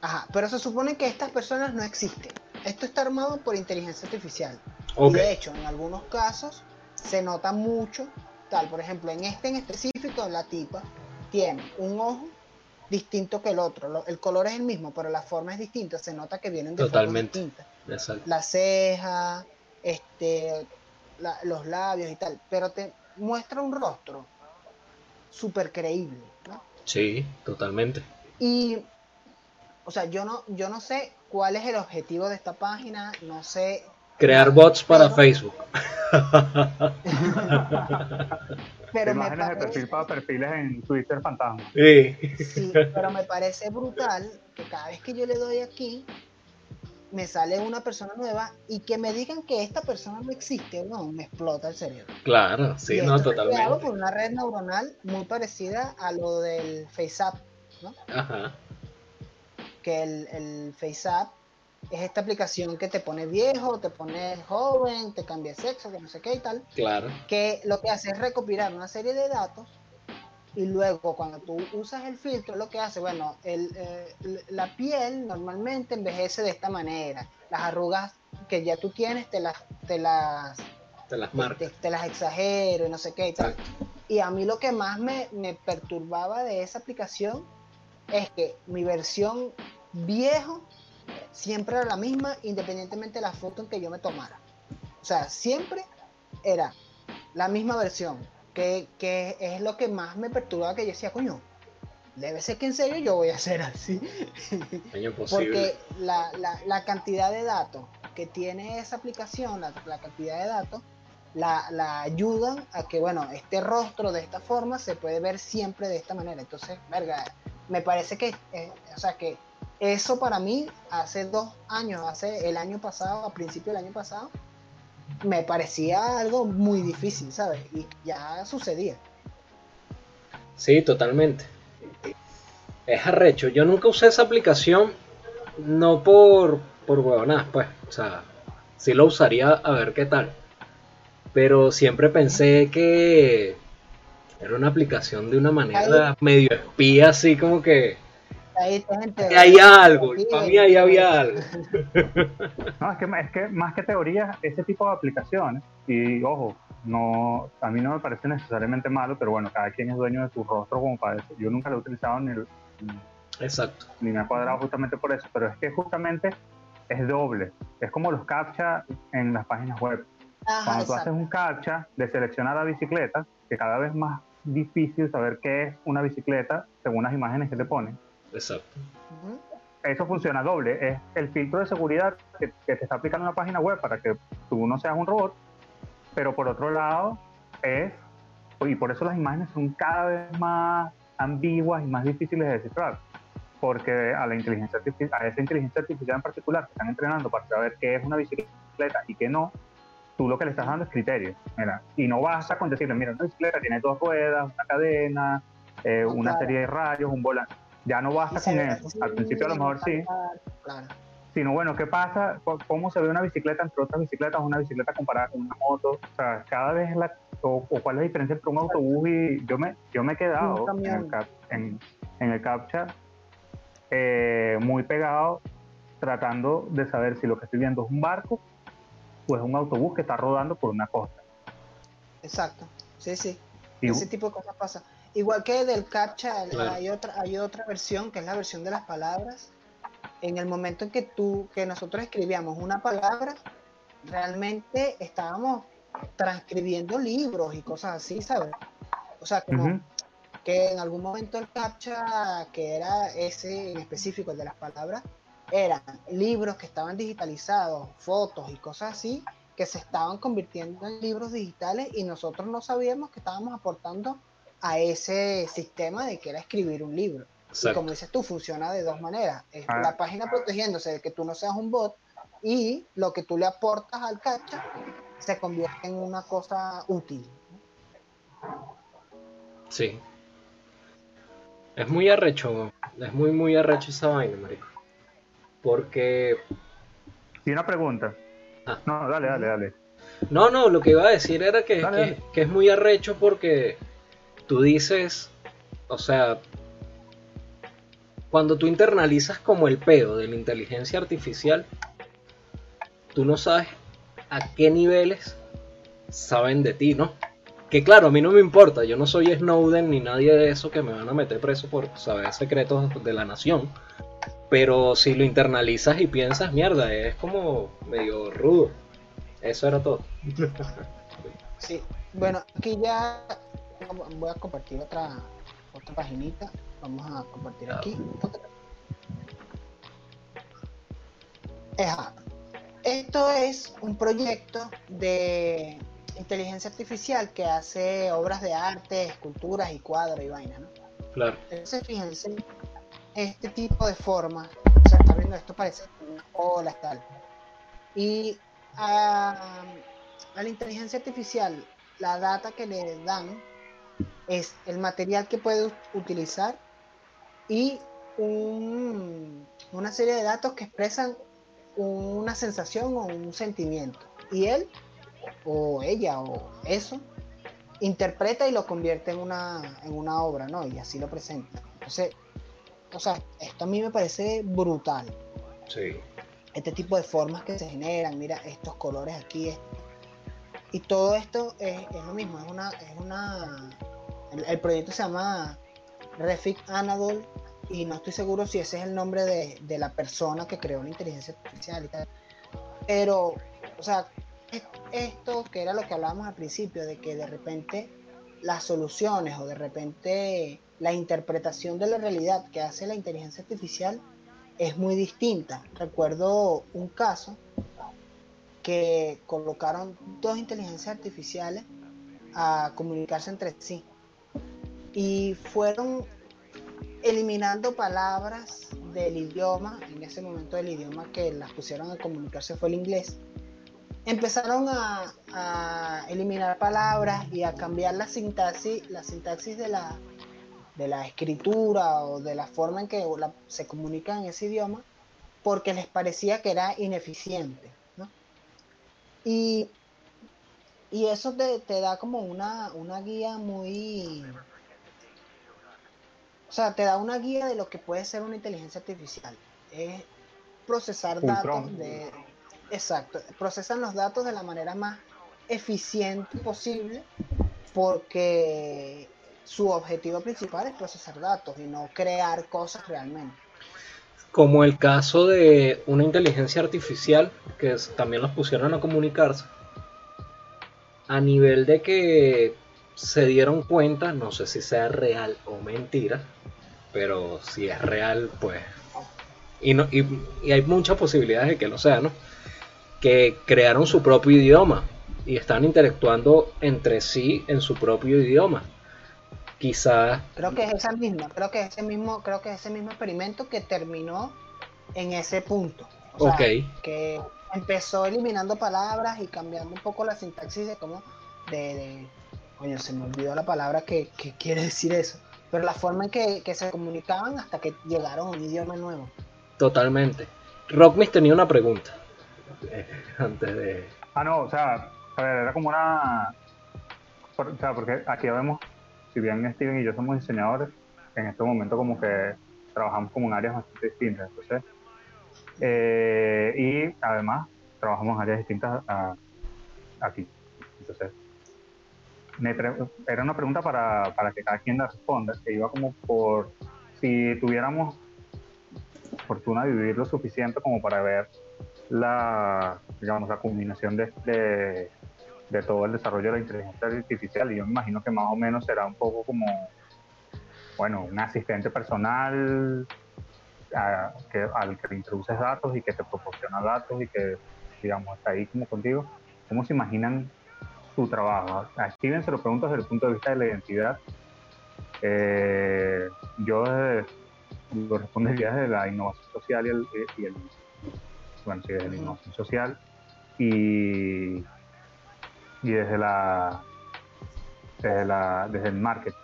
Ajá, pero se supone que estas personas no existen. Esto está armado por inteligencia artificial. Y de hecho, en algunos casos se nota mucho, tal, por ejemplo, en este en específico, la tipa tiene un ojo distinto que el otro. El color es el mismo, pero la forma es distinta. Se nota que vienen de formas Totalmente. distintas. Exacto. La ceja, este, la- los labios y tal. Pero te muestra un rostro súper creíble. ¿no? Sí, totalmente. Y, o sea, yo no, yo no sé cuál es el objetivo de esta página, no sé. Crear bots para Pero- Facebook. Pero me Imágenes de parece, perfil para perfiles en Twitter fantasma. Sí. sí, pero me parece brutal que cada vez que yo le doy aquí, me sale una persona nueva y que me digan que esta persona no existe, no, me explota el cerebro. Claro, sí, y no, esto está creado totalmente. por una red neuronal muy parecida a lo del FaceApp, ¿no? Ajá. que el, el FaceApp es esta aplicación que te pone viejo, te pone joven, te cambia sexo, que no sé qué y tal, Claro. que lo que hace es recopilar una serie de datos y luego cuando tú usas el filtro, lo que hace, bueno, el, eh, la piel normalmente envejece de esta manera, las arrugas que ya tú tienes te las, te las, Te las te, marca. te las exagero y no sé qué y tal. Exacto. Y a mí lo que más me, me perturbaba de esa aplicación es que mi versión viejo siempre era la misma independientemente de la foto en que yo me tomara. O sea, siempre era la misma versión, que, que es lo que más me perturbaba que yo decía, coño, debe ser que en serio yo voy a hacer así. Porque la, la- la cantidad de datos que tiene esa aplicación, la, la cantidad de datos, la, la ayudan a que, bueno, este rostro de esta forma se puede ver siempre de esta manera. Entonces, verga, me parece que, eh, o sea, que eso para mí, hace dos años, hace el año pasado, a principio del año pasado, me parecía algo muy difícil, ¿sabes? Y ya sucedía. Sí, totalmente. Es arrecho. Yo nunca usé esa aplicación, no por, por huevonadas, pues. O sea, sí lo usaría a ver qué tal. Pero siempre pensé que era una aplicación de una manera medio espía, así como que, Ahí gente- hay algo. Para mí ahí había algo. No, es que, es que más que teorías, ese tipo de aplicaciones, y ojo, no, a mí no me parece necesariamente malo, pero bueno, cada quien es dueño de su rostro como para eso. Yo nunca lo he utilizado ni, Exacto. ni me ha cuadrado justamente por eso, pero es que justamente es doble. Es como los captcha en las páginas web. Ajá, Cuando tú haces un captcha de seleccionar la bicicleta, que cada vez más difícil saber qué es una bicicleta según las imágenes que te ponen, Exacto. Eso funciona doble. Es el filtro de seguridad que, que te está aplicando una página web para que tú no seas un robot, pero por otro lado es, y por eso las imágenes son cada vez más ambiguas y más difíciles de descifrar. porque a la inteligencia artificial, a esa inteligencia artificial en particular que están entrenando para saber qué es una bicicleta y qué no, tú lo que le estás dando es criterio. Mira, y no basta con decirle, mira, una bicicleta tiene dos ruedas, una cadena, eh, una serie de rayos, un volante. Ya no basta con eso. Al principio a lo mejor sí. Claro. Sino bueno, ¿qué pasa? ¿Cómo se ve una bicicleta entre otras bicicletas? Una bicicleta comparada con una moto. O sea, cada vez la o, cuál es la diferencia entre un autobús y yo me yo me he quedado en el, cap, en, el captcha eh, muy pegado tratando de saber si lo que estoy viendo es un barco o es un autobús que está rodando por una costa. Exacto, sí, sí. Ese tipo de cosas pasa. Igual que del CAPTCHA, hay, otra, hay otra versión, que es la versión de las palabras. En el momento en que tú, que nosotros escribíamos una palabra, realmente estábamos transcribiendo libros y cosas así, ¿sabes? O sea, como que en algún momento el CAPTCHA, que era ese en específico, el de las palabras, eran libros que estaban digitalizados, fotos y cosas así, que se estaban convirtiendo en libros digitales y nosotros no sabíamos que estábamos aportando a ese sistema de que era escribir un libro. Y como dices tú, funciona de dos maneras. Es ah. la página protegiéndose de que tú no seas un bot y lo que tú le aportas al cacha se convierte en una cosa útil. Sí. Es muy arrecho, es muy, muy arrecho esa vaina, marico. Porque... Y una pregunta. Ah. No, dale, dale, dale. No, no, lo que iba a decir era que, que, es muy arrecho porque tú dices, o sea, cuando tú internalizas como el pedo de la inteligencia artificial, tú no sabes a qué niveles saben de ti, ¿no? Que claro, a mí no me importa, yo no soy Snowden ni nadie de eso que me van a meter preso por saber secretos de la nación. Pero si lo internalizas y piensas, mierda, es como medio rudo. Eso era todo. Sí, bueno, aquí ya voy a compartir otra, otra paginita. Vamos a compartir aquí. Esto es un proyecto de inteligencia artificial que hace obras de arte, esculturas y cuadros y vaina, ¿no? Claro. Entonces, fíjense, este tipo de forma, o sea, está viendo esto parece una ola tal. Y a, la inteligencia artificial, la data que le dan es el material que puede utilizar y una serie de datos que expresan una sensación o un sentimiento. Y él o ella o eso interpreta y lo convierte en una, en una obra, ¿no? Y así lo presenta. Entonces, o sea, esto a mí me parece brutal. Sí. Este tipo de formas que se generan, mira, estos colores aquí. Y todo esto es, lo mismo, es una, es una. El, proyecto se llama Refik Anadol y no estoy seguro si ese es el nombre de, de la persona que creó la inteligencia artificial. Pero, o sea, esto que era lo que hablábamos al principio, de que de repente las soluciones o de repente la interpretación de la realidad que hace la inteligencia artificial es muy distinta. Recuerdo un caso que colocaron dos inteligencias artificiales a comunicarse entre sí y fueron eliminando palabras del idioma, en ese momento el idioma que las pusieron a comunicarse fue el inglés, empezaron a, eliminar palabras y a cambiar la sintaxis, la sintaxis de la, de la escritura o de la forma en que se comunica en ese idioma porque les parecía que era ineficiente. Y, eso te, da como una, una guía muy... O sea, te da una guía de lo que puede ser una inteligencia artificial. Es procesar datos de, Exacto, procesan los datos de la manera más eficiente posible porque su objetivo principal es procesar datos y no crear cosas realmente. Como el caso de una inteligencia artificial que también los pusieron a comunicarse a nivel de que se dieron cuenta, no sé si sea real o mentira, pero si es real, pues... Y, no, y, y hay muchas posibilidades de que lo sea, ¿no? que crearon su propio idioma y están interactuando entre sí en su propio idioma. quizás... Creo que es esa misma, creo que es ese mismo, creo que es ese mismo experimento que terminó en ese punto. O sea, Ok. que empezó eliminando palabras y cambiando un poco la sintaxis de cómo de, de- coño, se me olvidó la palabra que, que quiere decir eso. Pero la forma en que, que se comunicaban hasta que llegaron a un idioma nuevo. Totalmente. Rockmis tenía una pregunta. antes de... Ah, no, o sea, a ver, era como una. o sea, porque aquí vemos, si bien Steven y yo somos diseñadores, en este momento como que trabajamos como en áreas bastante distintas. Entonces, eh, y además trabajamos en áreas distintas a, aquí. Entonces, era una pregunta para, para que cada quien la responda, que iba como por si tuviéramos fortuna de vivir lo suficiente como para ver la, digamos, la culminación de, de, de todo el desarrollo de la inteligencia artificial. Y yo me imagino que más o menos será un poco como, bueno, un asistente personal a- que, al que le introduces datos y que te proporciona datos y que, digamos, está ahí como contigo. ¿Cómo se imaginan su trabajo? A Steven se lo pregunto desde el punto de vista de la identidad. Eh, yo desde- lo respondería desde la innovación social y el, y el bueno, sí, desde la innovación social y, y desde la desde la desde el marketing.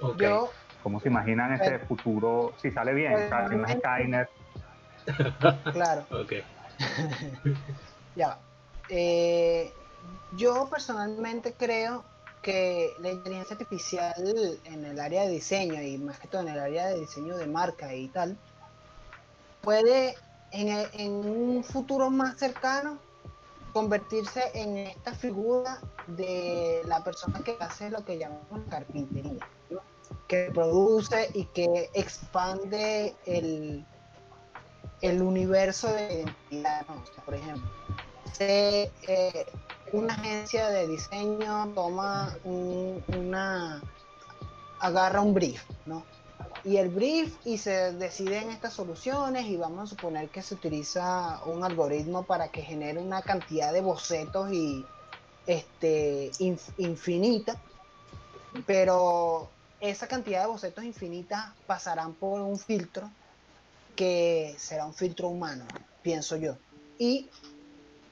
Ok. Yo, ¿Cómo se imaginan ese Eh, futuro si sale bien? O sea, no es Skynet, claro, Ok. ya. Eh, yo personalmente creo que la inteligencia artificial en el área de diseño y más que todo en el área de diseño de marca y tal, puede en, en un futuro más cercano convertirse en esta figura de la persona que hace lo que llamamos carpintería, que produce y que expande el, el universo de identidad. por ejemplo, se, una agencia de diseño toma un- una agarra un brief, ¿no? Y el brief y se deciden estas soluciones y vamos a suponer que se utiliza un algoritmo para que genere una cantidad de bocetos y este inf- infinita, pero esa cantidad de bocetos infinitas pasarán por un filtro que será un filtro humano, pienso yo. Y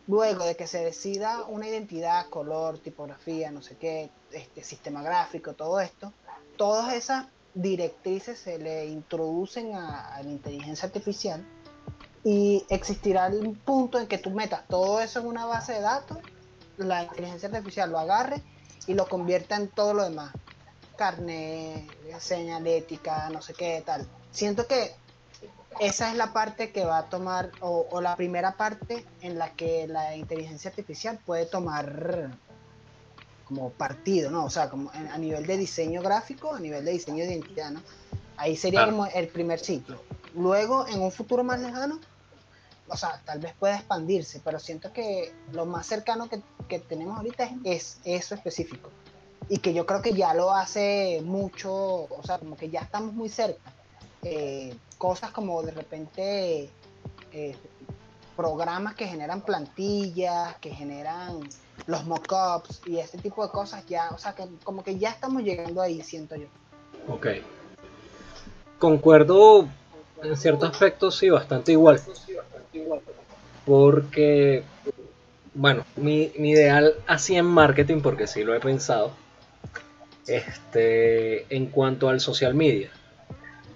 luego de que se decida una identidad, color, tipografía, no sé qué, este sistema gráfico, todo esto, todas esas directrices se le introducen a, la inteligencia artificial y existirá un punto en que tú metas todo eso en una base de datos, la inteligencia artificial lo agarre y lo convierta en todo lo demás. Carne, señalética, no sé qué, tal. Siento que esa es la parte que va a tomar, o, o la primera parte en la que la inteligencia artificial puede tomar como partido, ¿no? O sea, como a nivel de diseño gráfico, a nivel de diseño de identidad, ¿no? Ahí sería Claro. como el primer ciclo. Luego, en un futuro más lejano, o sea, tal vez pueda expandirse, pero siento que lo más cercano que, que tenemos ahorita es, es eso específico. Y que yo creo que ya lo hace mucho, o sea, como que ya estamos muy cerca. Eh, cosas como de repente eh, programas que generan plantillas, que generan los mockups y este tipo de cosas ya, o sea, que como que ya estamos llegando ahí, siento yo. Ok. Concuerdo en ciertos aspectos, sí, bastante igual. Porque, bueno, mi, mi ideal así en marketing, porque sí lo he pensado, este, en cuanto al social media.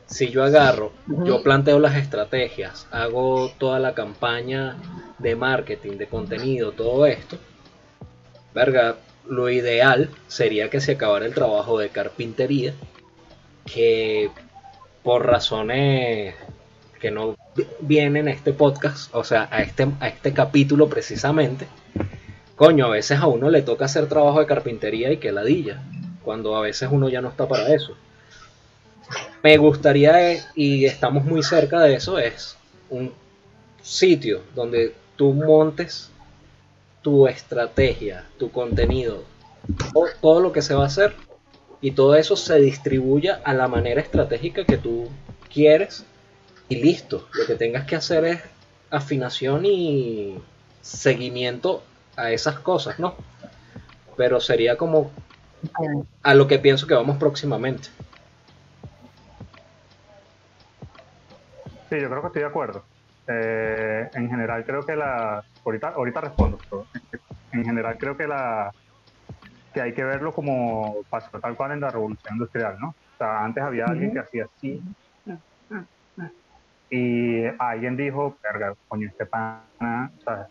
Si yo agarro, yo planteo las estrategias, hago toda la campaña de marketing, de contenido, todo esto, verga, lo ideal sería que se acabara el trabajo de carpintería, que por razones que no vi- vienen a este podcast, o sea, a este, a este capítulo precisamente, coño, a veces a uno le toca hacer trabajo de carpintería y que ladilla, cuando a veces uno ya no está para eso. Me gustaría, y estamos muy cerca de eso, es un sitio donde tú montes tu estrategia, tu contenido, todo, todo lo que se va a hacer y todo eso se distribuya a la manera estratégica que tú quieres y listo. Lo que tengas que hacer es afinación y seguimiento a esas cosas, ¿no? Pero sería como a lo que pienso que vamos próximamente. Sí, yo creo que estoy de acuerdo. Eh, en general creo que la... Ahorita, ahorita respondo, pero en general creo que la que hay que verlo como pasó tal cual en la revolución industrial, ¿no? O sea, antes había alguien que hacía así y alguien dijo, verga, coño, este pana, o sea,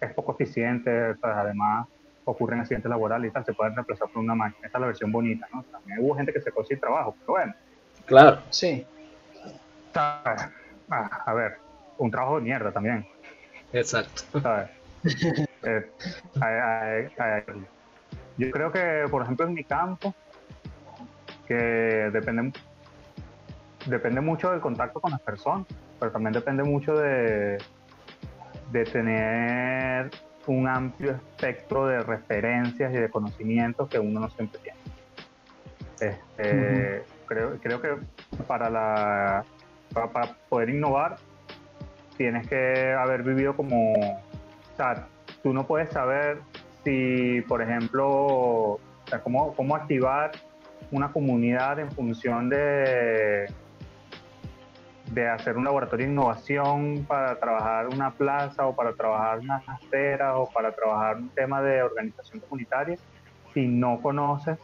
es poco eficiente, o sea, además ocurren accidentes laborales y tal, se pueden reemplazar por una máquina. Esta es la versión bonita, ¿no? También hubo gente que se sin trabajo, pero bueno. Claro. Sí. Ah, a ver, un trabajo de mierda también. Exacto. Eh, yo creo que, por ejemplo, en mi campo, que depende, depende mucho del contacto con las personas, pero también depende mucho de, de tener un amplio espectro de referencias y de conocimientos que uno no siempre tiene. Este, creo, creo que para, la, para, poder innovar tienes que haber vivido como, o sea, tú no puedes saber si, por ejemplo, o sea, cómo, cómo activar una comunidad en función de, de hacer un laboratorio de innovación para trabajar una plaza o para trabajar una acera o para trabajar un tema de organización comunitaria si no conoces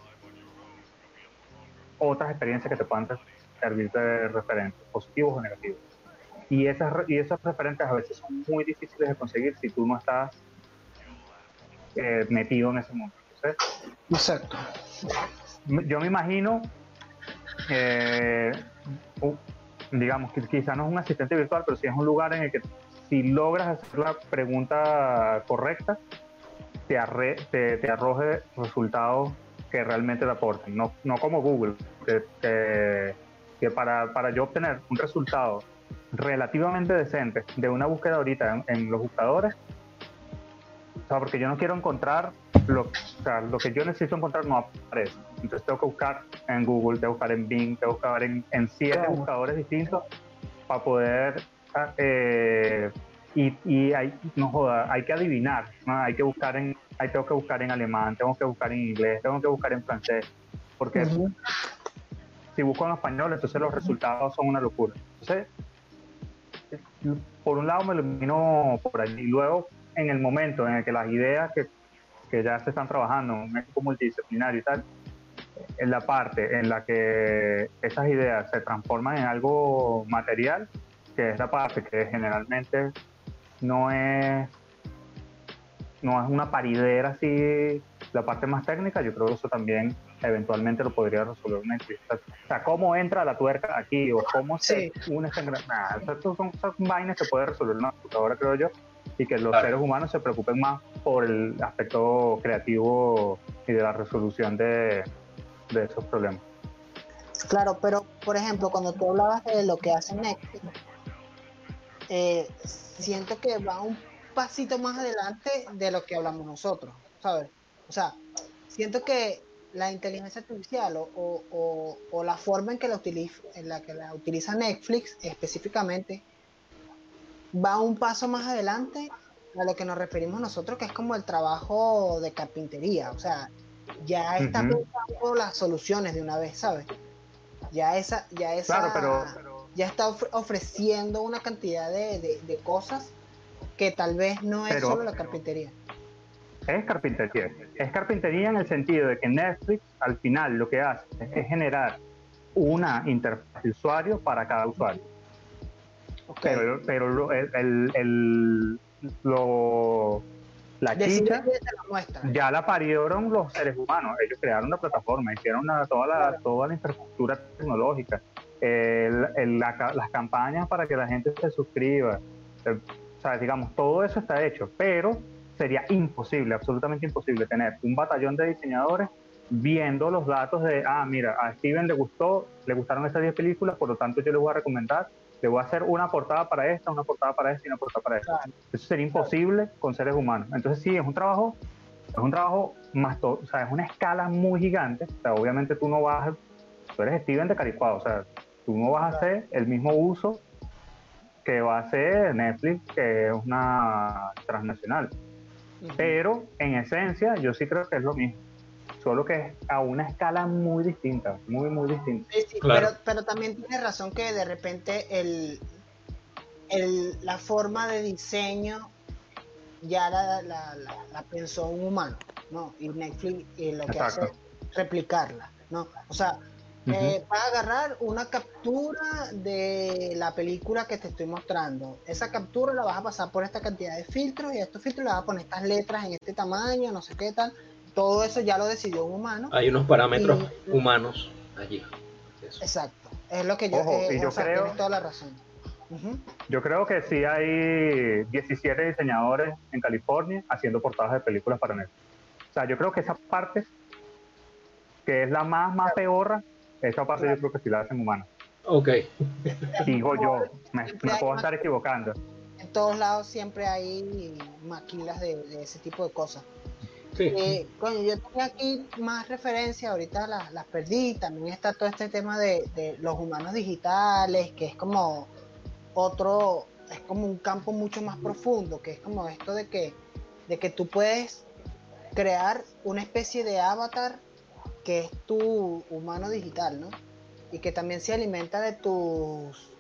otras experiencias que te puedan servir de referentes, positivos o negativos. Y, esas, y esos referentes a veces son muy difíciles de conseguir si tú no estás eh, metido en ese mundo. Exacto. Yo me imagino, eh, digamos, que quizá no es un asistente virtual, pero sí es un lugar en el que si logras hacer la pregunta correcta, te, te, arroje resultados que realmente te aporten. No, no como Google, que, que, para, para, yo obtener un resultado relativamente decente de una búsqueda ahorita en los buscadores, sea, porque yo no quiero encontrar lo, o sea, lo que yo necesito encontrar no aparece. Entonces tengo que buscar en Google, tengo que buscar en Bing, tengo que buscar en, en siete buscadores distintos para poder ah, eh, y, y hay, no joda, hay que adivinar, hay que buscar en, hay, tengo que buscar en alemán, tengo que buscar en inglés, tengo que buscar en francés, porque si busco en español, entonces los resultados son una locura. Entonces, por un lado me ilumino por allí, luego en el momento en el que las ideas que, que ya se están trabajando en un equipo multidisciplinario y tal, en la parte en la que esas ideas se transforman en algo material, que es la parte que generalmente no es no es una paridera así, la parte más técnica, yo creo que eso también eventualmente lo podría resolver una entrevista. O sea, cómo entra la tuerca aquí o cómo se une esta engranaje. son, son, son, vainas que puede resolver una computadora, creo yo, y que los seres humanos se preocupen más por el aspecto creativo y de la resolución de, de esos problemas. Claro, pero por ejemplo, cuando tú hablabas de lo que hace Netflix, eh, siento que va un pasito más adelante de lo que hablamos nosotros, ¿sabes? O sea, siento que la inteligencia artificial o, o, o la forma en que la utiliza, en la que la utiliza Netflix específicamente va un paso más adelante a lo que nos referimos nosotros, que es como el trabajo de carpintería. O sea, ya está pensando las soluciones de una vez, ¿sabes? Ya esa, ya esa, ya está ofreciendo una cantidad de, cosas que tal vez no es solo la carpintería. Es carpintería. Es carpintería en el sentido de que Netflix al final lo que hace es generar una interfaz de usuario para cada usuario. Pero, pero el, el, lo, la chicha ya la parieron los seres humanos. Ellos crearon una plataforma, hicieron toda, la, toda la infraestructura tecnológica, las campañas para que la gente se suscriba. O sea, digamos, todo eso está hecho, pero sería imposible, absolutamente imposible tener un batallón de diseñadores viendo los datos de, ah, mira, a Steven le gustó, le gustaron estas 10 películas, por lo tanto yo le voy a recomendar le voy a hacer una portada para esta, una portada para esta y una portada para esta. Eso sería imposible con seres humanos. Entonces sí, es un trabajo, es un trabajo más, o sea, es una escala muy gigante. O sea, obviamente tú no vas, tú eres Steven de Caricuado, o sea, tú no vas a hacer el mismo uso que va a hacer Netflix, que es una transnacional. Pero en esencia yo sí creo que es lo mismo. solo que es a una escala muy distinta, muy, muy distinta. Sí, sí, pero, pero también tiene razón que de repente el, el, la forma de diseño ya la, la, la, pensó un humano, ¿no? Y Netflix y lo que hace es replicarla, ¿no? O sea, eh, vas a agarrar una captura de la película que te estoy mostrando. Esa captura la vas a pasar por esta cantidad de filtros y a estos filtros le vas a poner estas letras en este tamaño, no sé qué tal. Todo eso ya lo decidió un humano. Hay unos parámetros humanos allí. Exacto. Es lo que yo, eh, y yo creo. toda la razón yo creo que sí hay 17 diseñadores en California haciendo portadas de películas para Netflix. O sea, yo creo que esa parte, que es la más, más peor, esa parte yo creo que sí la hacen humana. Ok. Digo yo, me, puedo estar equivocando. En todos lados siempre hay maquilas de, ese tipo de cosas. Sí. Eh, yo tengo aquí más referencias, ahorita las, las, perdí. También está todo este tema de, de, los humanos digitales, que es como otro, es como un campo mucho más profundo, que es como esto de que, de que tú puedes crear una especie de avatar que es tu humano digital, ¿no? Y que también se alimenta de tus,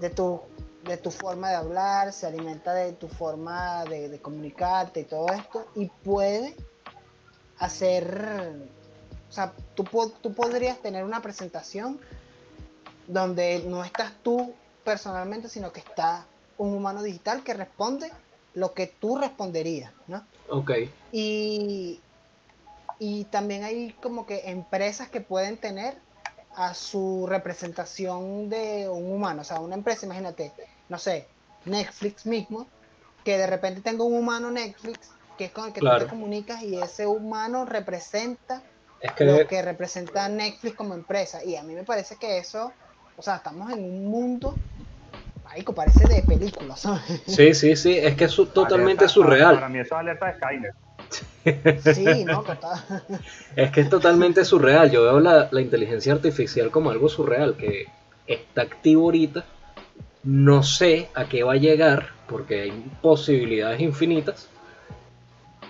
de tu, de tu forma de hablar, se alimenta de tu forma de, comunicarte y todo esto, y puede hacer, o sea, tú, tú podrías tener una presentación donde no estás tú personalmente, sino que está un humano digital que responde lo que tú responderías, ¿no? Ok. Y, y también hay como que empresas que pueden tener a su representación de un humano, o sea, una empresa, imagínate, no sé, Netflix mismo, que de repente tenga un humano Netflix, que es con el que tú te comunicas y ese humano representa lo que representa Netflix como empresa. Y a mí me parece que eso, o sea, estamos en un mundo parece de película, ¿sabes? Sí, sí, sí, es que es totalmente surreal. Para, mí eso es alerta de Skynet. Sí, no, total. Es que es totalmente surreal. Yo veo la, inteligencia artificial como algo surreal, que está activo ahorita. No sé a qué va a llegar, porque hay posibilidades infinitas.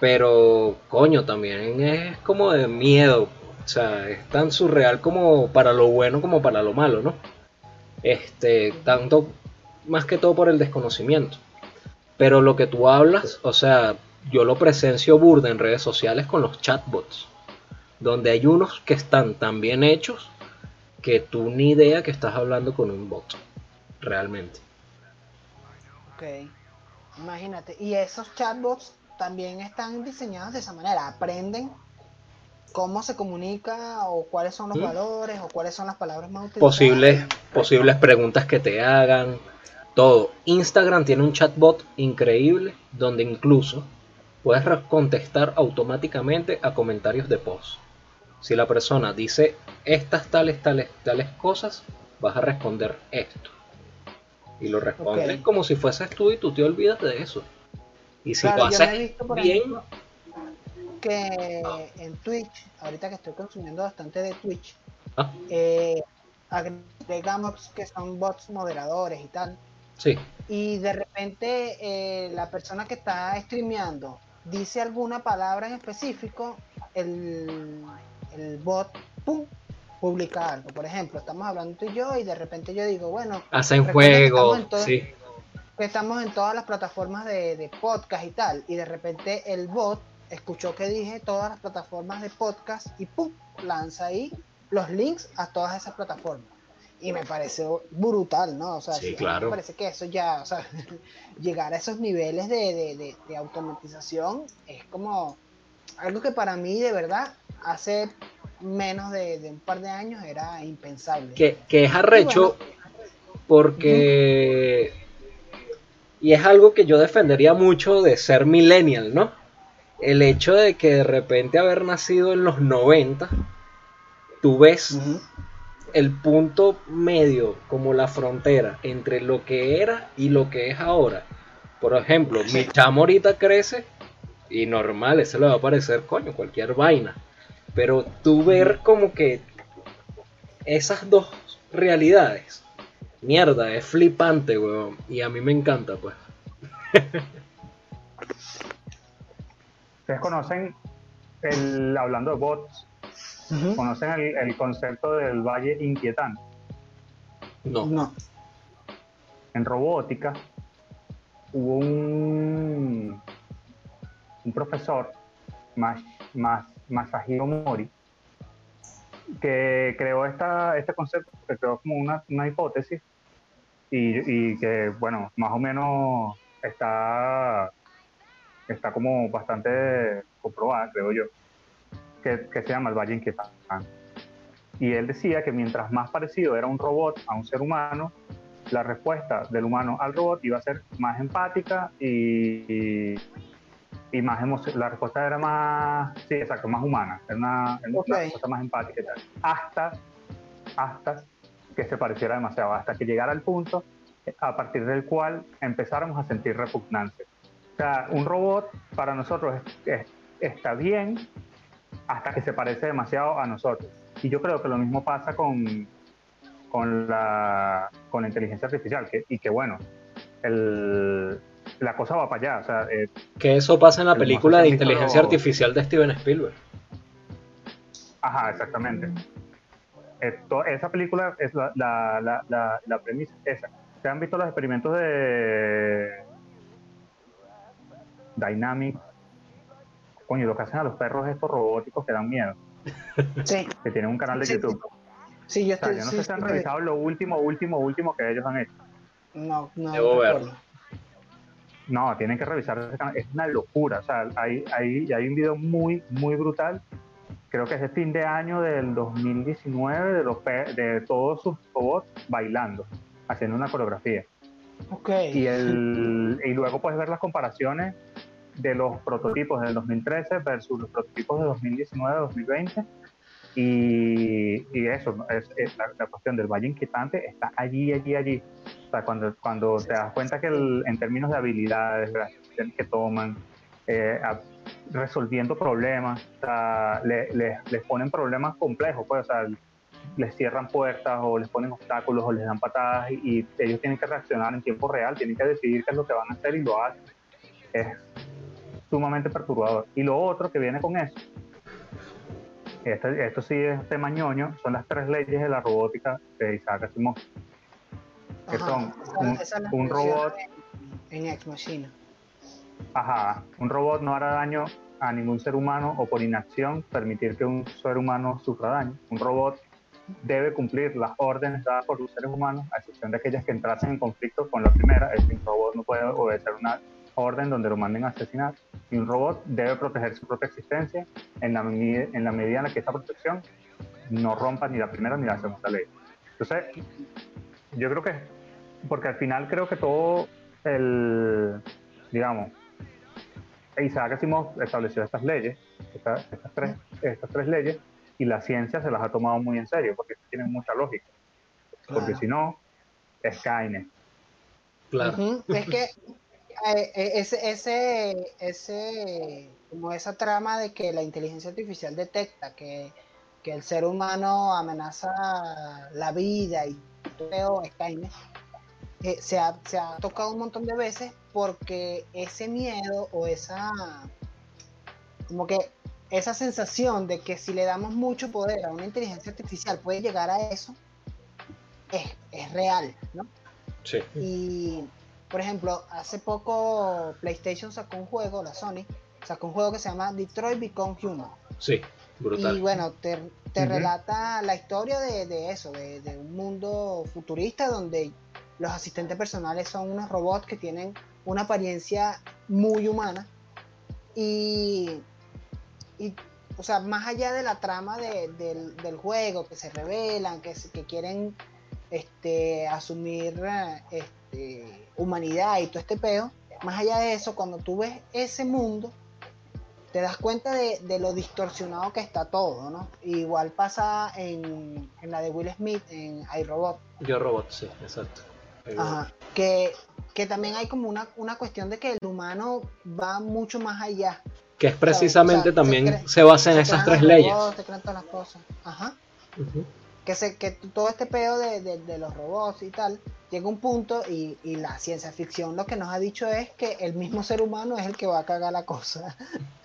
Pero, coño, también es como de miedo. O sea, es tan surreal como para lo bueno como para lo malo, ¿no? Este, tanto más que todo por el desconocimiento. Pero lo que tú hablas, o sea, yo lo presencio burda en redes sociales con los chatbots, donde hay unos que están tan bien hechos que tú ni idea que estás hablando con un bot, realmente. Ok, imagínate, y esos chatbots también están diseñados de esa manera, aprenden cómo se comunica o cuáles son los ¿Mm? valores o cuáles son las palabras más utilizadas. Posibles, posibles preguntas que te hagan, todo. Instagram tiene un chatbot increíble donde incluso puedes contestar automáticamente a comentarios de post. Si la persona dice estas tales, tales, tales cosas, vas a responder esto. Y lo respondes como si fueses tú y tú te olvidas de eso. Y si lo haces bien... que en Twitch, ahorita que estoy consumiendo bastante de Twitch, ah. eh, agregamos que son bots moderadores y tal. Y de repente eh, la persona que está streameando dice alguna palabra en específico, el, el bot, ¡pum! publica algo. Por ejemplo, estamos hablando tú y yo y de repente yo digo, bueno, hacen juego, sí. Que estamos en todas las plataformas de, de podcast y tal, y de repente el bot escuchó que dije todas las plataformas de podcast y ¡pum! lanza ahí los links a todas esas plataformas y me pareció brutal, ¿no? O sea, sí, claro. me parece que eso ya, o sea, llegar a esos niveles de, automatización es como algo que para mí de verdad hace menos de, un par de años era impensable. Que, es arrecho porque... Y es algo que yo defendería mucho de ser millennial, ¿no? El hecho de que de repente haber nacido en los 90, tú ves el punto medio, como la frontera entre lo que era y lo que es ahora. Por ejemplo, mi chamo ahorita crece y normal, ese le va a parecer, coño, cualquier vaina. Pero tú ver como que esas dos realidades, mierda, es flipante, weón. Y a mí me encanta, pues. Ustedes conocen el, hablando de bots, ¿conocen el, concepto del valle inquietante? No. no. En robótica hubo un, un profesor, más, más, Masahiro Mori, que creó esta, este concepto, que creó como una, una hipótesis y, y, que, bueno, más o menos está, está como bastante comprobada, creo yo, que, que se llama el Valle Inquietante. Y él decía que mientras más parecido era un robot a un ser humano, la respuesta del humano al robot iba a ser más empática y, y, más emocional. La respuesta era más, sí, exacto, más humana, era una, respuesta más empática y tal. Hasta, hasta que se pareciera demasiado, hasta que llegara al punto a partir del cual empezáramos a sentir repugnancia. O sea, un robot para nosotros está bien hasta que se parece demasiado a nosotros. Y yo creo que lo mismo pasa con, con, la, con la inteligencia artificial, que, y que bueno, el, la cosa va para allá. O sea, eh, que eso pasa en la película de inteligencia artificial de Steven Spielberg. Ajá, exactamente. Esto, esa película es la, la, la, la premisa esa. ¿Se han visto los experimentos de Dynamic? Coño, lo que hacen a los perros estos robóticos que dan miedo. Sí. Que tienen un canal de YouTube. Sí, yo estoy. yo no sé si han revisado lo último, último, último que ellos han hecho. No, no. Debo verlo. No, tienen que revisar ese canal. Es una locura. O sea, hay, hay, hay un video muy, muy brutal. Creo que es de fin de año del 2019 de, los, de todos sus robots bailando haciendo una coreografía. Okay. Y, el, y luego puedes ver las comparaciones de los prototipos del 2013 versus los prototipos de 2019-2020. Y, y, eso, es, la, cuestión del valle inquietante está allí, allí, allí. O sea, cuando, cuando te das cuenta que en términos de habilidades, que toman, eh, resolviendo problemas, o sea, le, les ponen problemas complejos, pues, o sea, les cierran puertas o les ponen obstáculos o les dan patadas y, ellos tienen que reaccionar en tiempo real, tienen que decidir qué es lo que van a hacer y lo hacen. Es sumamente perturbador. Y lo otro que viene con eso, este, esto sí es tema ñoño, son las tres leyes de la robótica de Isaac Asimov, que son un, robot... En Machina. Ajá, un robot no hará daño a ningún ser humano o por inacción permitir que un ser humano sufra daño. Un robot debe cumplir las órdenes dadas por los seres humanos, a excepción de aquellas que entrasen en conflicto con la primera. Es un robot no puede obedecer una orden donde lo manden a asesinar. Y un robot debe proteger su propia existencia en la, en la medida en la que esa protección no rompa ni la primera ni la segunda ley. Entonces, yo creo que, porque al final creo que todo el, digamos, Isaac Asimov estableció estas leyes, estas, tres, estas tres leyes, y la ciencia se las ha tomado muy en serio porque tienen mucha lógica. Porque si no, es Skynet. Claro. Es que eh, eh, ese, ese, ese, como esa trama de que la inteligencia artificial detecta que, que el ser humano amenaza la vida y todo eh, se, ha, se ha tocado un montón de veces porque ese miedo o esa como que esa sensación de que si le damos mucho poder a una inteligencia artificial puede llegar a eso, es, real, ¿no? Sí. Y, por ejemplo, hace poco PlayStation sacó un juego, la Sony, sacó un juego que se llama Detroit Become Human. Sí, brutal. Y bueno, te, relata la historia de, eso, de, de, un mundo futurista donde los asistentes personales son unos robots que tienen una apariencia muy humana. Y y, o sea, más allá de la trama del, juego, que se revelan, que, que quieren este, asumir este, humanidad y todo este peo, más allá de eso, cuando tú ves ese mundo, te das cuenta de, lo distorsionado que está todo, ¿no? Igual pasa en, la de Will Smith, en iRobot. Yo Robot, sí, exacto. Ajá, que, que también hay como una, una cuestión de que el humano va mucho más allá que es precisamente también se, basa en esas tres leyes. Que, se, que todo este pedo de, los robots y tal, llega un punto y, la ciencia ficción lo que nos ha dicho es que el mismo ser humano es el que va a cagar la cosa.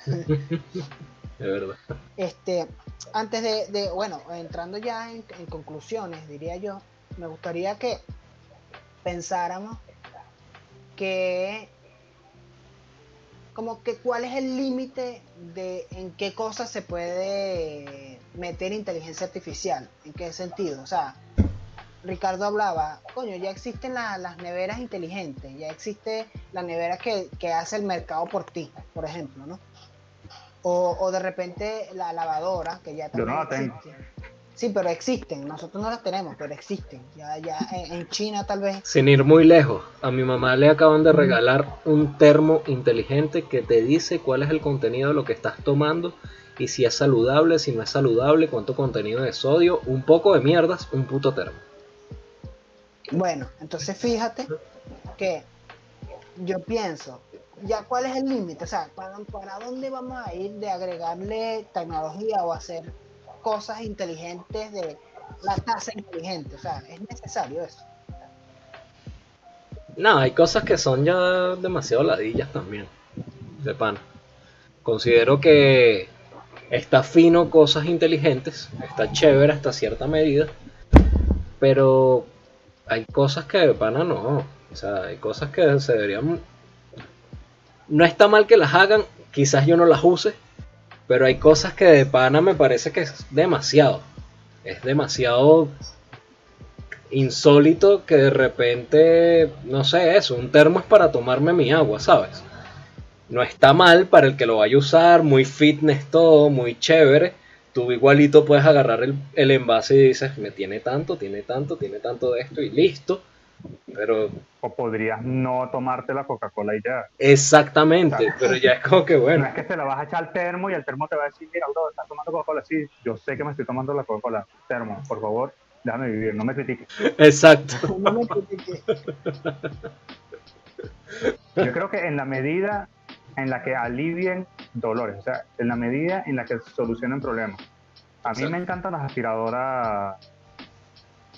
de verdad. Este, antes de, bueno, entrando ya en, conclusiones, diría yo, me gustaría que pensáramos que como que cuál es el límite de en qué cosas se puede meter inteligencia artificial, en qué sentido, o sea, Ricardo hablaba, coño, ya existen las neveras inteligentes, ya existe la nevera que, hace el mercado por ti, por ejemplo, ¿no? O, de repente la lavadora, que ya también Yo no la tengo. Sí, pero existen, nosotros no las tenemos, pero existen. Ya, ya en, China tal vez. Sin ir muy lejos, a mi mamá le acaban de regalar un termo inteligente que te dice cuál es el contenido de lo que estás tomando y si es saludable, si no es saludable, cuánto contenido de sodio, un poco de mierdas, un puto termo. Bueno, entonces fíjate que yo pienso, ya cuál es el límite, o sea, ¿para, ¿para dónde vamos a ir de agregarle tecnología o hacer cosas inteligentes de la tasa inteligente? O sea, ¿es necesario eso? No, hay cosas que son ya demasiado ladillas también, de pan. Considero que está fino cosas inteligentes, está chévere hasta cierta medida, pero hay cosas que de pana no. O sea, hay cosas que se deberían. No está mal que las hagan, quizás yo no las use, pero hay cosas que de pana me parece que es demasiado. Es demasiado insólito que de repente, no sé, eso, un termo es para tomarme mi agua, ¿sabes? No está mal para el que lo vaya a usar, muy fitness todo, muy chévere, tú igualito puedes agarrar el, envase y dices, me tiene tanto, tiene tanto, tiene tanto de esto y listo. Pero... O podrías no tomarte la Coca-Cola y ya. Exactamente, pero ya es como que bueno. No es que se la vas a echar al termo y el termo te va a decir, mira, bro, estás tomando Coca-Cola. Sí, yo sé que me estoy tomando la Coca-Cola. Termo, por favor, déjame vivir, no me critiques. Exacto. no me critiques. Yo creo que en la medida en la que alivien dolores, o sea, en la medida en la que solucionen problemas. A mí me encantan las aspiradoras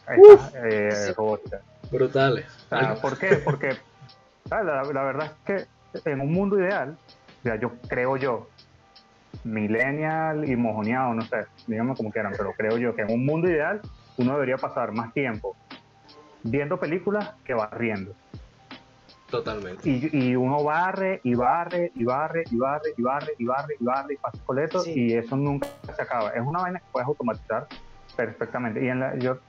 eh, robóticas. Brutales. ¿Por qué? Porque la, verdad es que en un mundo ideal, ya yo creo yo, millennial y mojoneado, no sé, díganme como quieran, pero creo yo que en un mundo ideal uno debería pasar más tiempo viendo películas que barriendo. Totalmente. Y, uno barre y barre y barre y barre y barre y barre y barre y pasa coleto y eso nunca se acaba. Es una vaina que puedes automatizar perfectamente. Y en la, yo,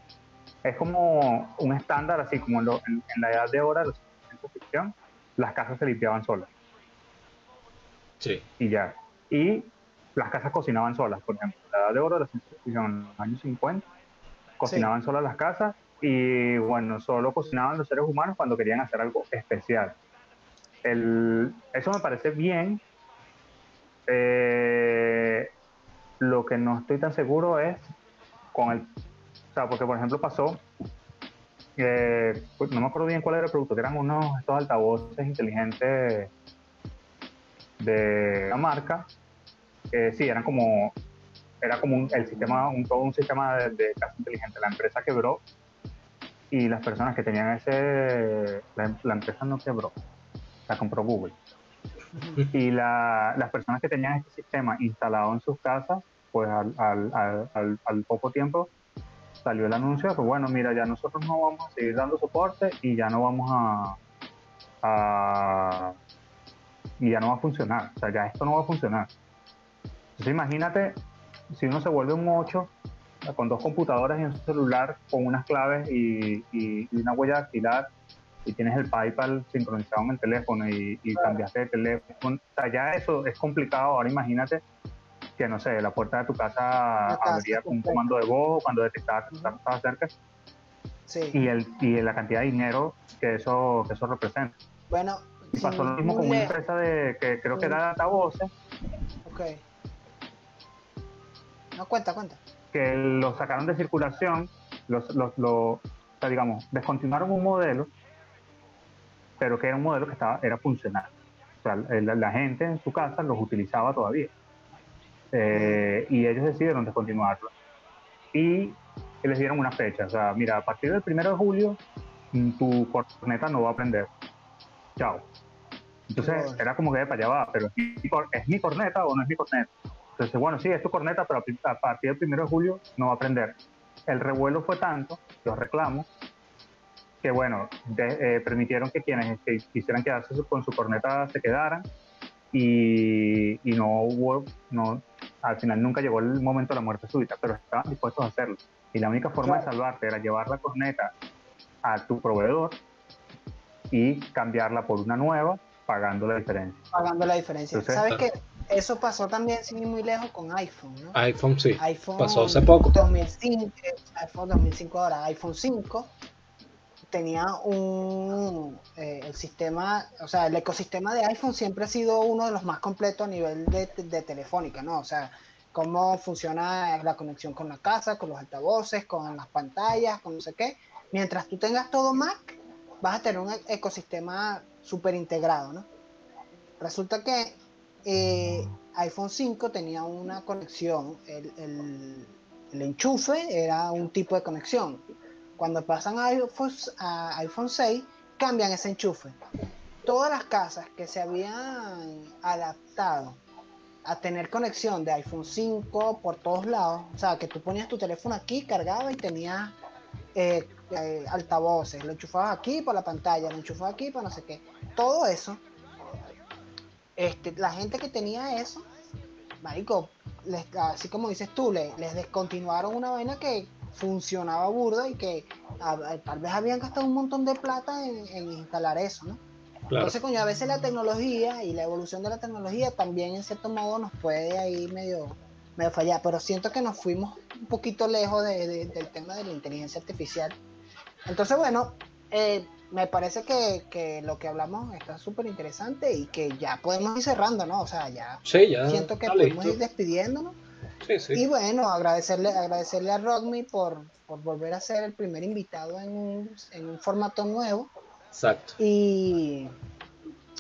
es como un estándar, así como en, la edad de oro de la ciencia ficción, las casas se limpiaban solas. Sí. Y ya. Y las casas cocinaban solas, por ejemplo. En la edad de oro de la ciencia ficción, en los años 50, cocinaban solas las casas y bueno, solo cocinaban los seres humanos cuando querían hacer algo especial. eso me parece bien. Eh, lo que no estoy tan seguro es con el... O sea, porque por ejemplo pasó, eh, pues, no me acuerdo bien cuál era el producto, que eran unos estos altavoces inteligentes de la marca. que sí, eran como era como el sistema, un, todo un sistema de, de casa inteligente. La empresa quebró y las personas que tenían ese, la, empresa no quebró, la compró Google. Y las personas que tenían este sistema instalado en sus casas, pues al, poco tiempo salió el anuncio de que, bueno, mira, ya nosotros no vamos a seguir dando soporte y ya no vamos a, a y ya no va a funcionar, o sea, ya esto no va a funcionar. Entonces imagínate si uno se vuelve un 8 con dos computadoras y un celular con unas claves y, una huella dactilar y tienes el PayPal sincronizado en el teléfono y, cambiaste de teléfono. O sea, ya eso es complicado. Ahora imagínate que, no sé, la puerta de tu casa abriría con un comando de voz cuando detectaba que estaba cerca. Sí. Y, el, y la cantidad de dinero que eso, que eso representa. Bueno, pasó lo mismo con una empresa de que creo que era altavoces. Ok. No, cuenta, cuenta que lo sacaron de circulación, los, los, o sea, digamos, descontinuaron un modelo, pero que era un modelo que estaba, era funcional. O sea, la, gente en su casa los utilizaba todavía. Eh, y ellos decidieron descontinuarlo. Y les dieron una fecha. O sea, mira, a partir del primero de julio, mm, tu corneta no va a prender. Chao. Entonces era como que para allá va, pero ¿es mi corneta o no es mi corneta? Entonces, bueno, sí, es tu corneta, pero a partir del 1 de julio no va a aprender. El revuelo fue tanto, los reclamos, que bueno, eh, permitieron que quienes quisieran quedarse con su corneta se quedaran y, y, no hubo, no, al final nunca llegó el momento de la muerte súbita, pero estaban dispuestos a hacerlo. Y la única forma de salvarte era llevar la corneta a tu proveedor y cambiarla por una nueva pagando la diferencia. Pagando la diferencia. ¿Sabes qué? Eso pasó también sin muy lejos con iPhone, ¿no? iPhone sí. iPhone pasó hace poco. 2005, iPhone 2005 ahora, iPhone 5 tenía un eh, el sistema, o sea, el ecosistema de iPhone siempre ha sido uno de los más completos a nivel de, de telefónica, ¿no? O sea, cómo funciona la conexión con la casa, con los altavoces, con las pantallas, con no sé qué. Mientras tú tengas todo Mac, vas a tener un ecosistema súper integrado, ¿no? Resulta que eh, iPhone 5 tenía una conexión, el, el, enchufe era un tipo de conexión. Cuando pasan a iPhone, a iPhone 6, cambian ese enchufe. Todas las casas que se habían adaptado a tener conexión de iPhone 5 por todos lados, o sea, que tú ponías tu teléfono aquí, cargaba y tenías eh, eh, altavoces, lo enchufabas aquí por la pantalla, lo enchufabas aquí para no sé qué. Todo eso, este, la gente que tenía eso, marico, así como dices tú, les, descontinuaron una vaina que funcionaba burda y que tal vez habían gastado un montón de plata en, instalar eso, ¿no? Entonces, coño, a veces la tecnología y la evolución de la tecnología también en cierto modo nos puede ahí medio me falla, pero siento que nos fuimos un poquito lejos de, del tema de la inteligencia artificial. Entonces, bueno, eh, me parece que, que, lo que hablamos está súper interesante y que ya podemos ir cerrando, ¿no? O sea, ya, siento que podemos ir despidiéndonos. Sí, sí. Y bueno, agradecerle, agradecerle a Rockme por, por volver a ser el primer invitado en un, en un formato nuevo. Exacto. Y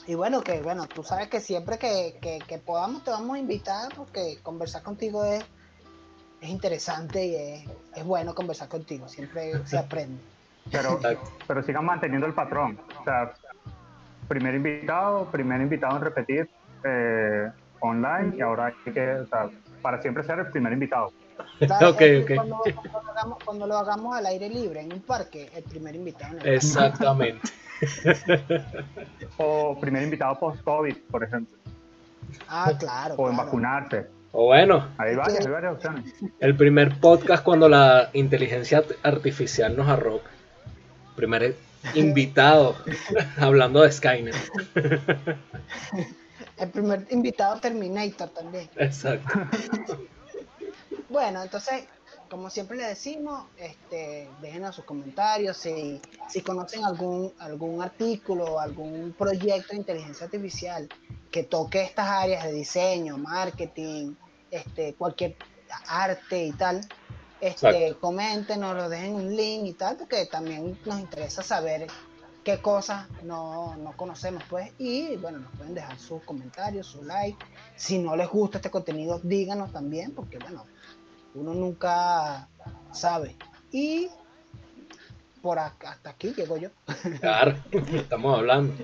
y bueno, que bueno, tú sabes que siempre que, podamos te vamos a invitar porque conversar contigo es, es interesante y es, bueno conversar contigo, siempre se aprende. Pero, pero sigan manteniendo el patrón. O sea, primer invitado, primer invitado en repetir eh, online y ahora hay que, o sea, para siempre ser el primer invitado. Cuando, lo hagamos, al aire libre, en un parque, el primer invitado. Exactamente. o primer invitado post-COVID, por ejemplo. Ah, claro. O en vacunarse. O bueno. Hay varias, hay varias opciones. El primer podcast cuando la inteligencia artificial nos arropa. Primer invitado hablando de Skynet. El primer invitado Terminator también. Exacto. Bueno, entonces, como siempre le decimos, este, déjenos sus comentarios, si, si conocen algún, algún artículo, algún proyecto de inteligencia artificial que toque estas áreas de diseño, marketing, este, cualquier arte y tal, este, coméntenos, lo dejen un link y tal, porque también nos interesa saber qué cosas no, no, conocemos, pues, y bueno, nos pueden dejar sus comentarios, su like. Si no les gusta este contenido, díganos también, porque bueno, uno nunca sabe. Y por acá, hasta aquí llego yo. Claro, estamos hablando.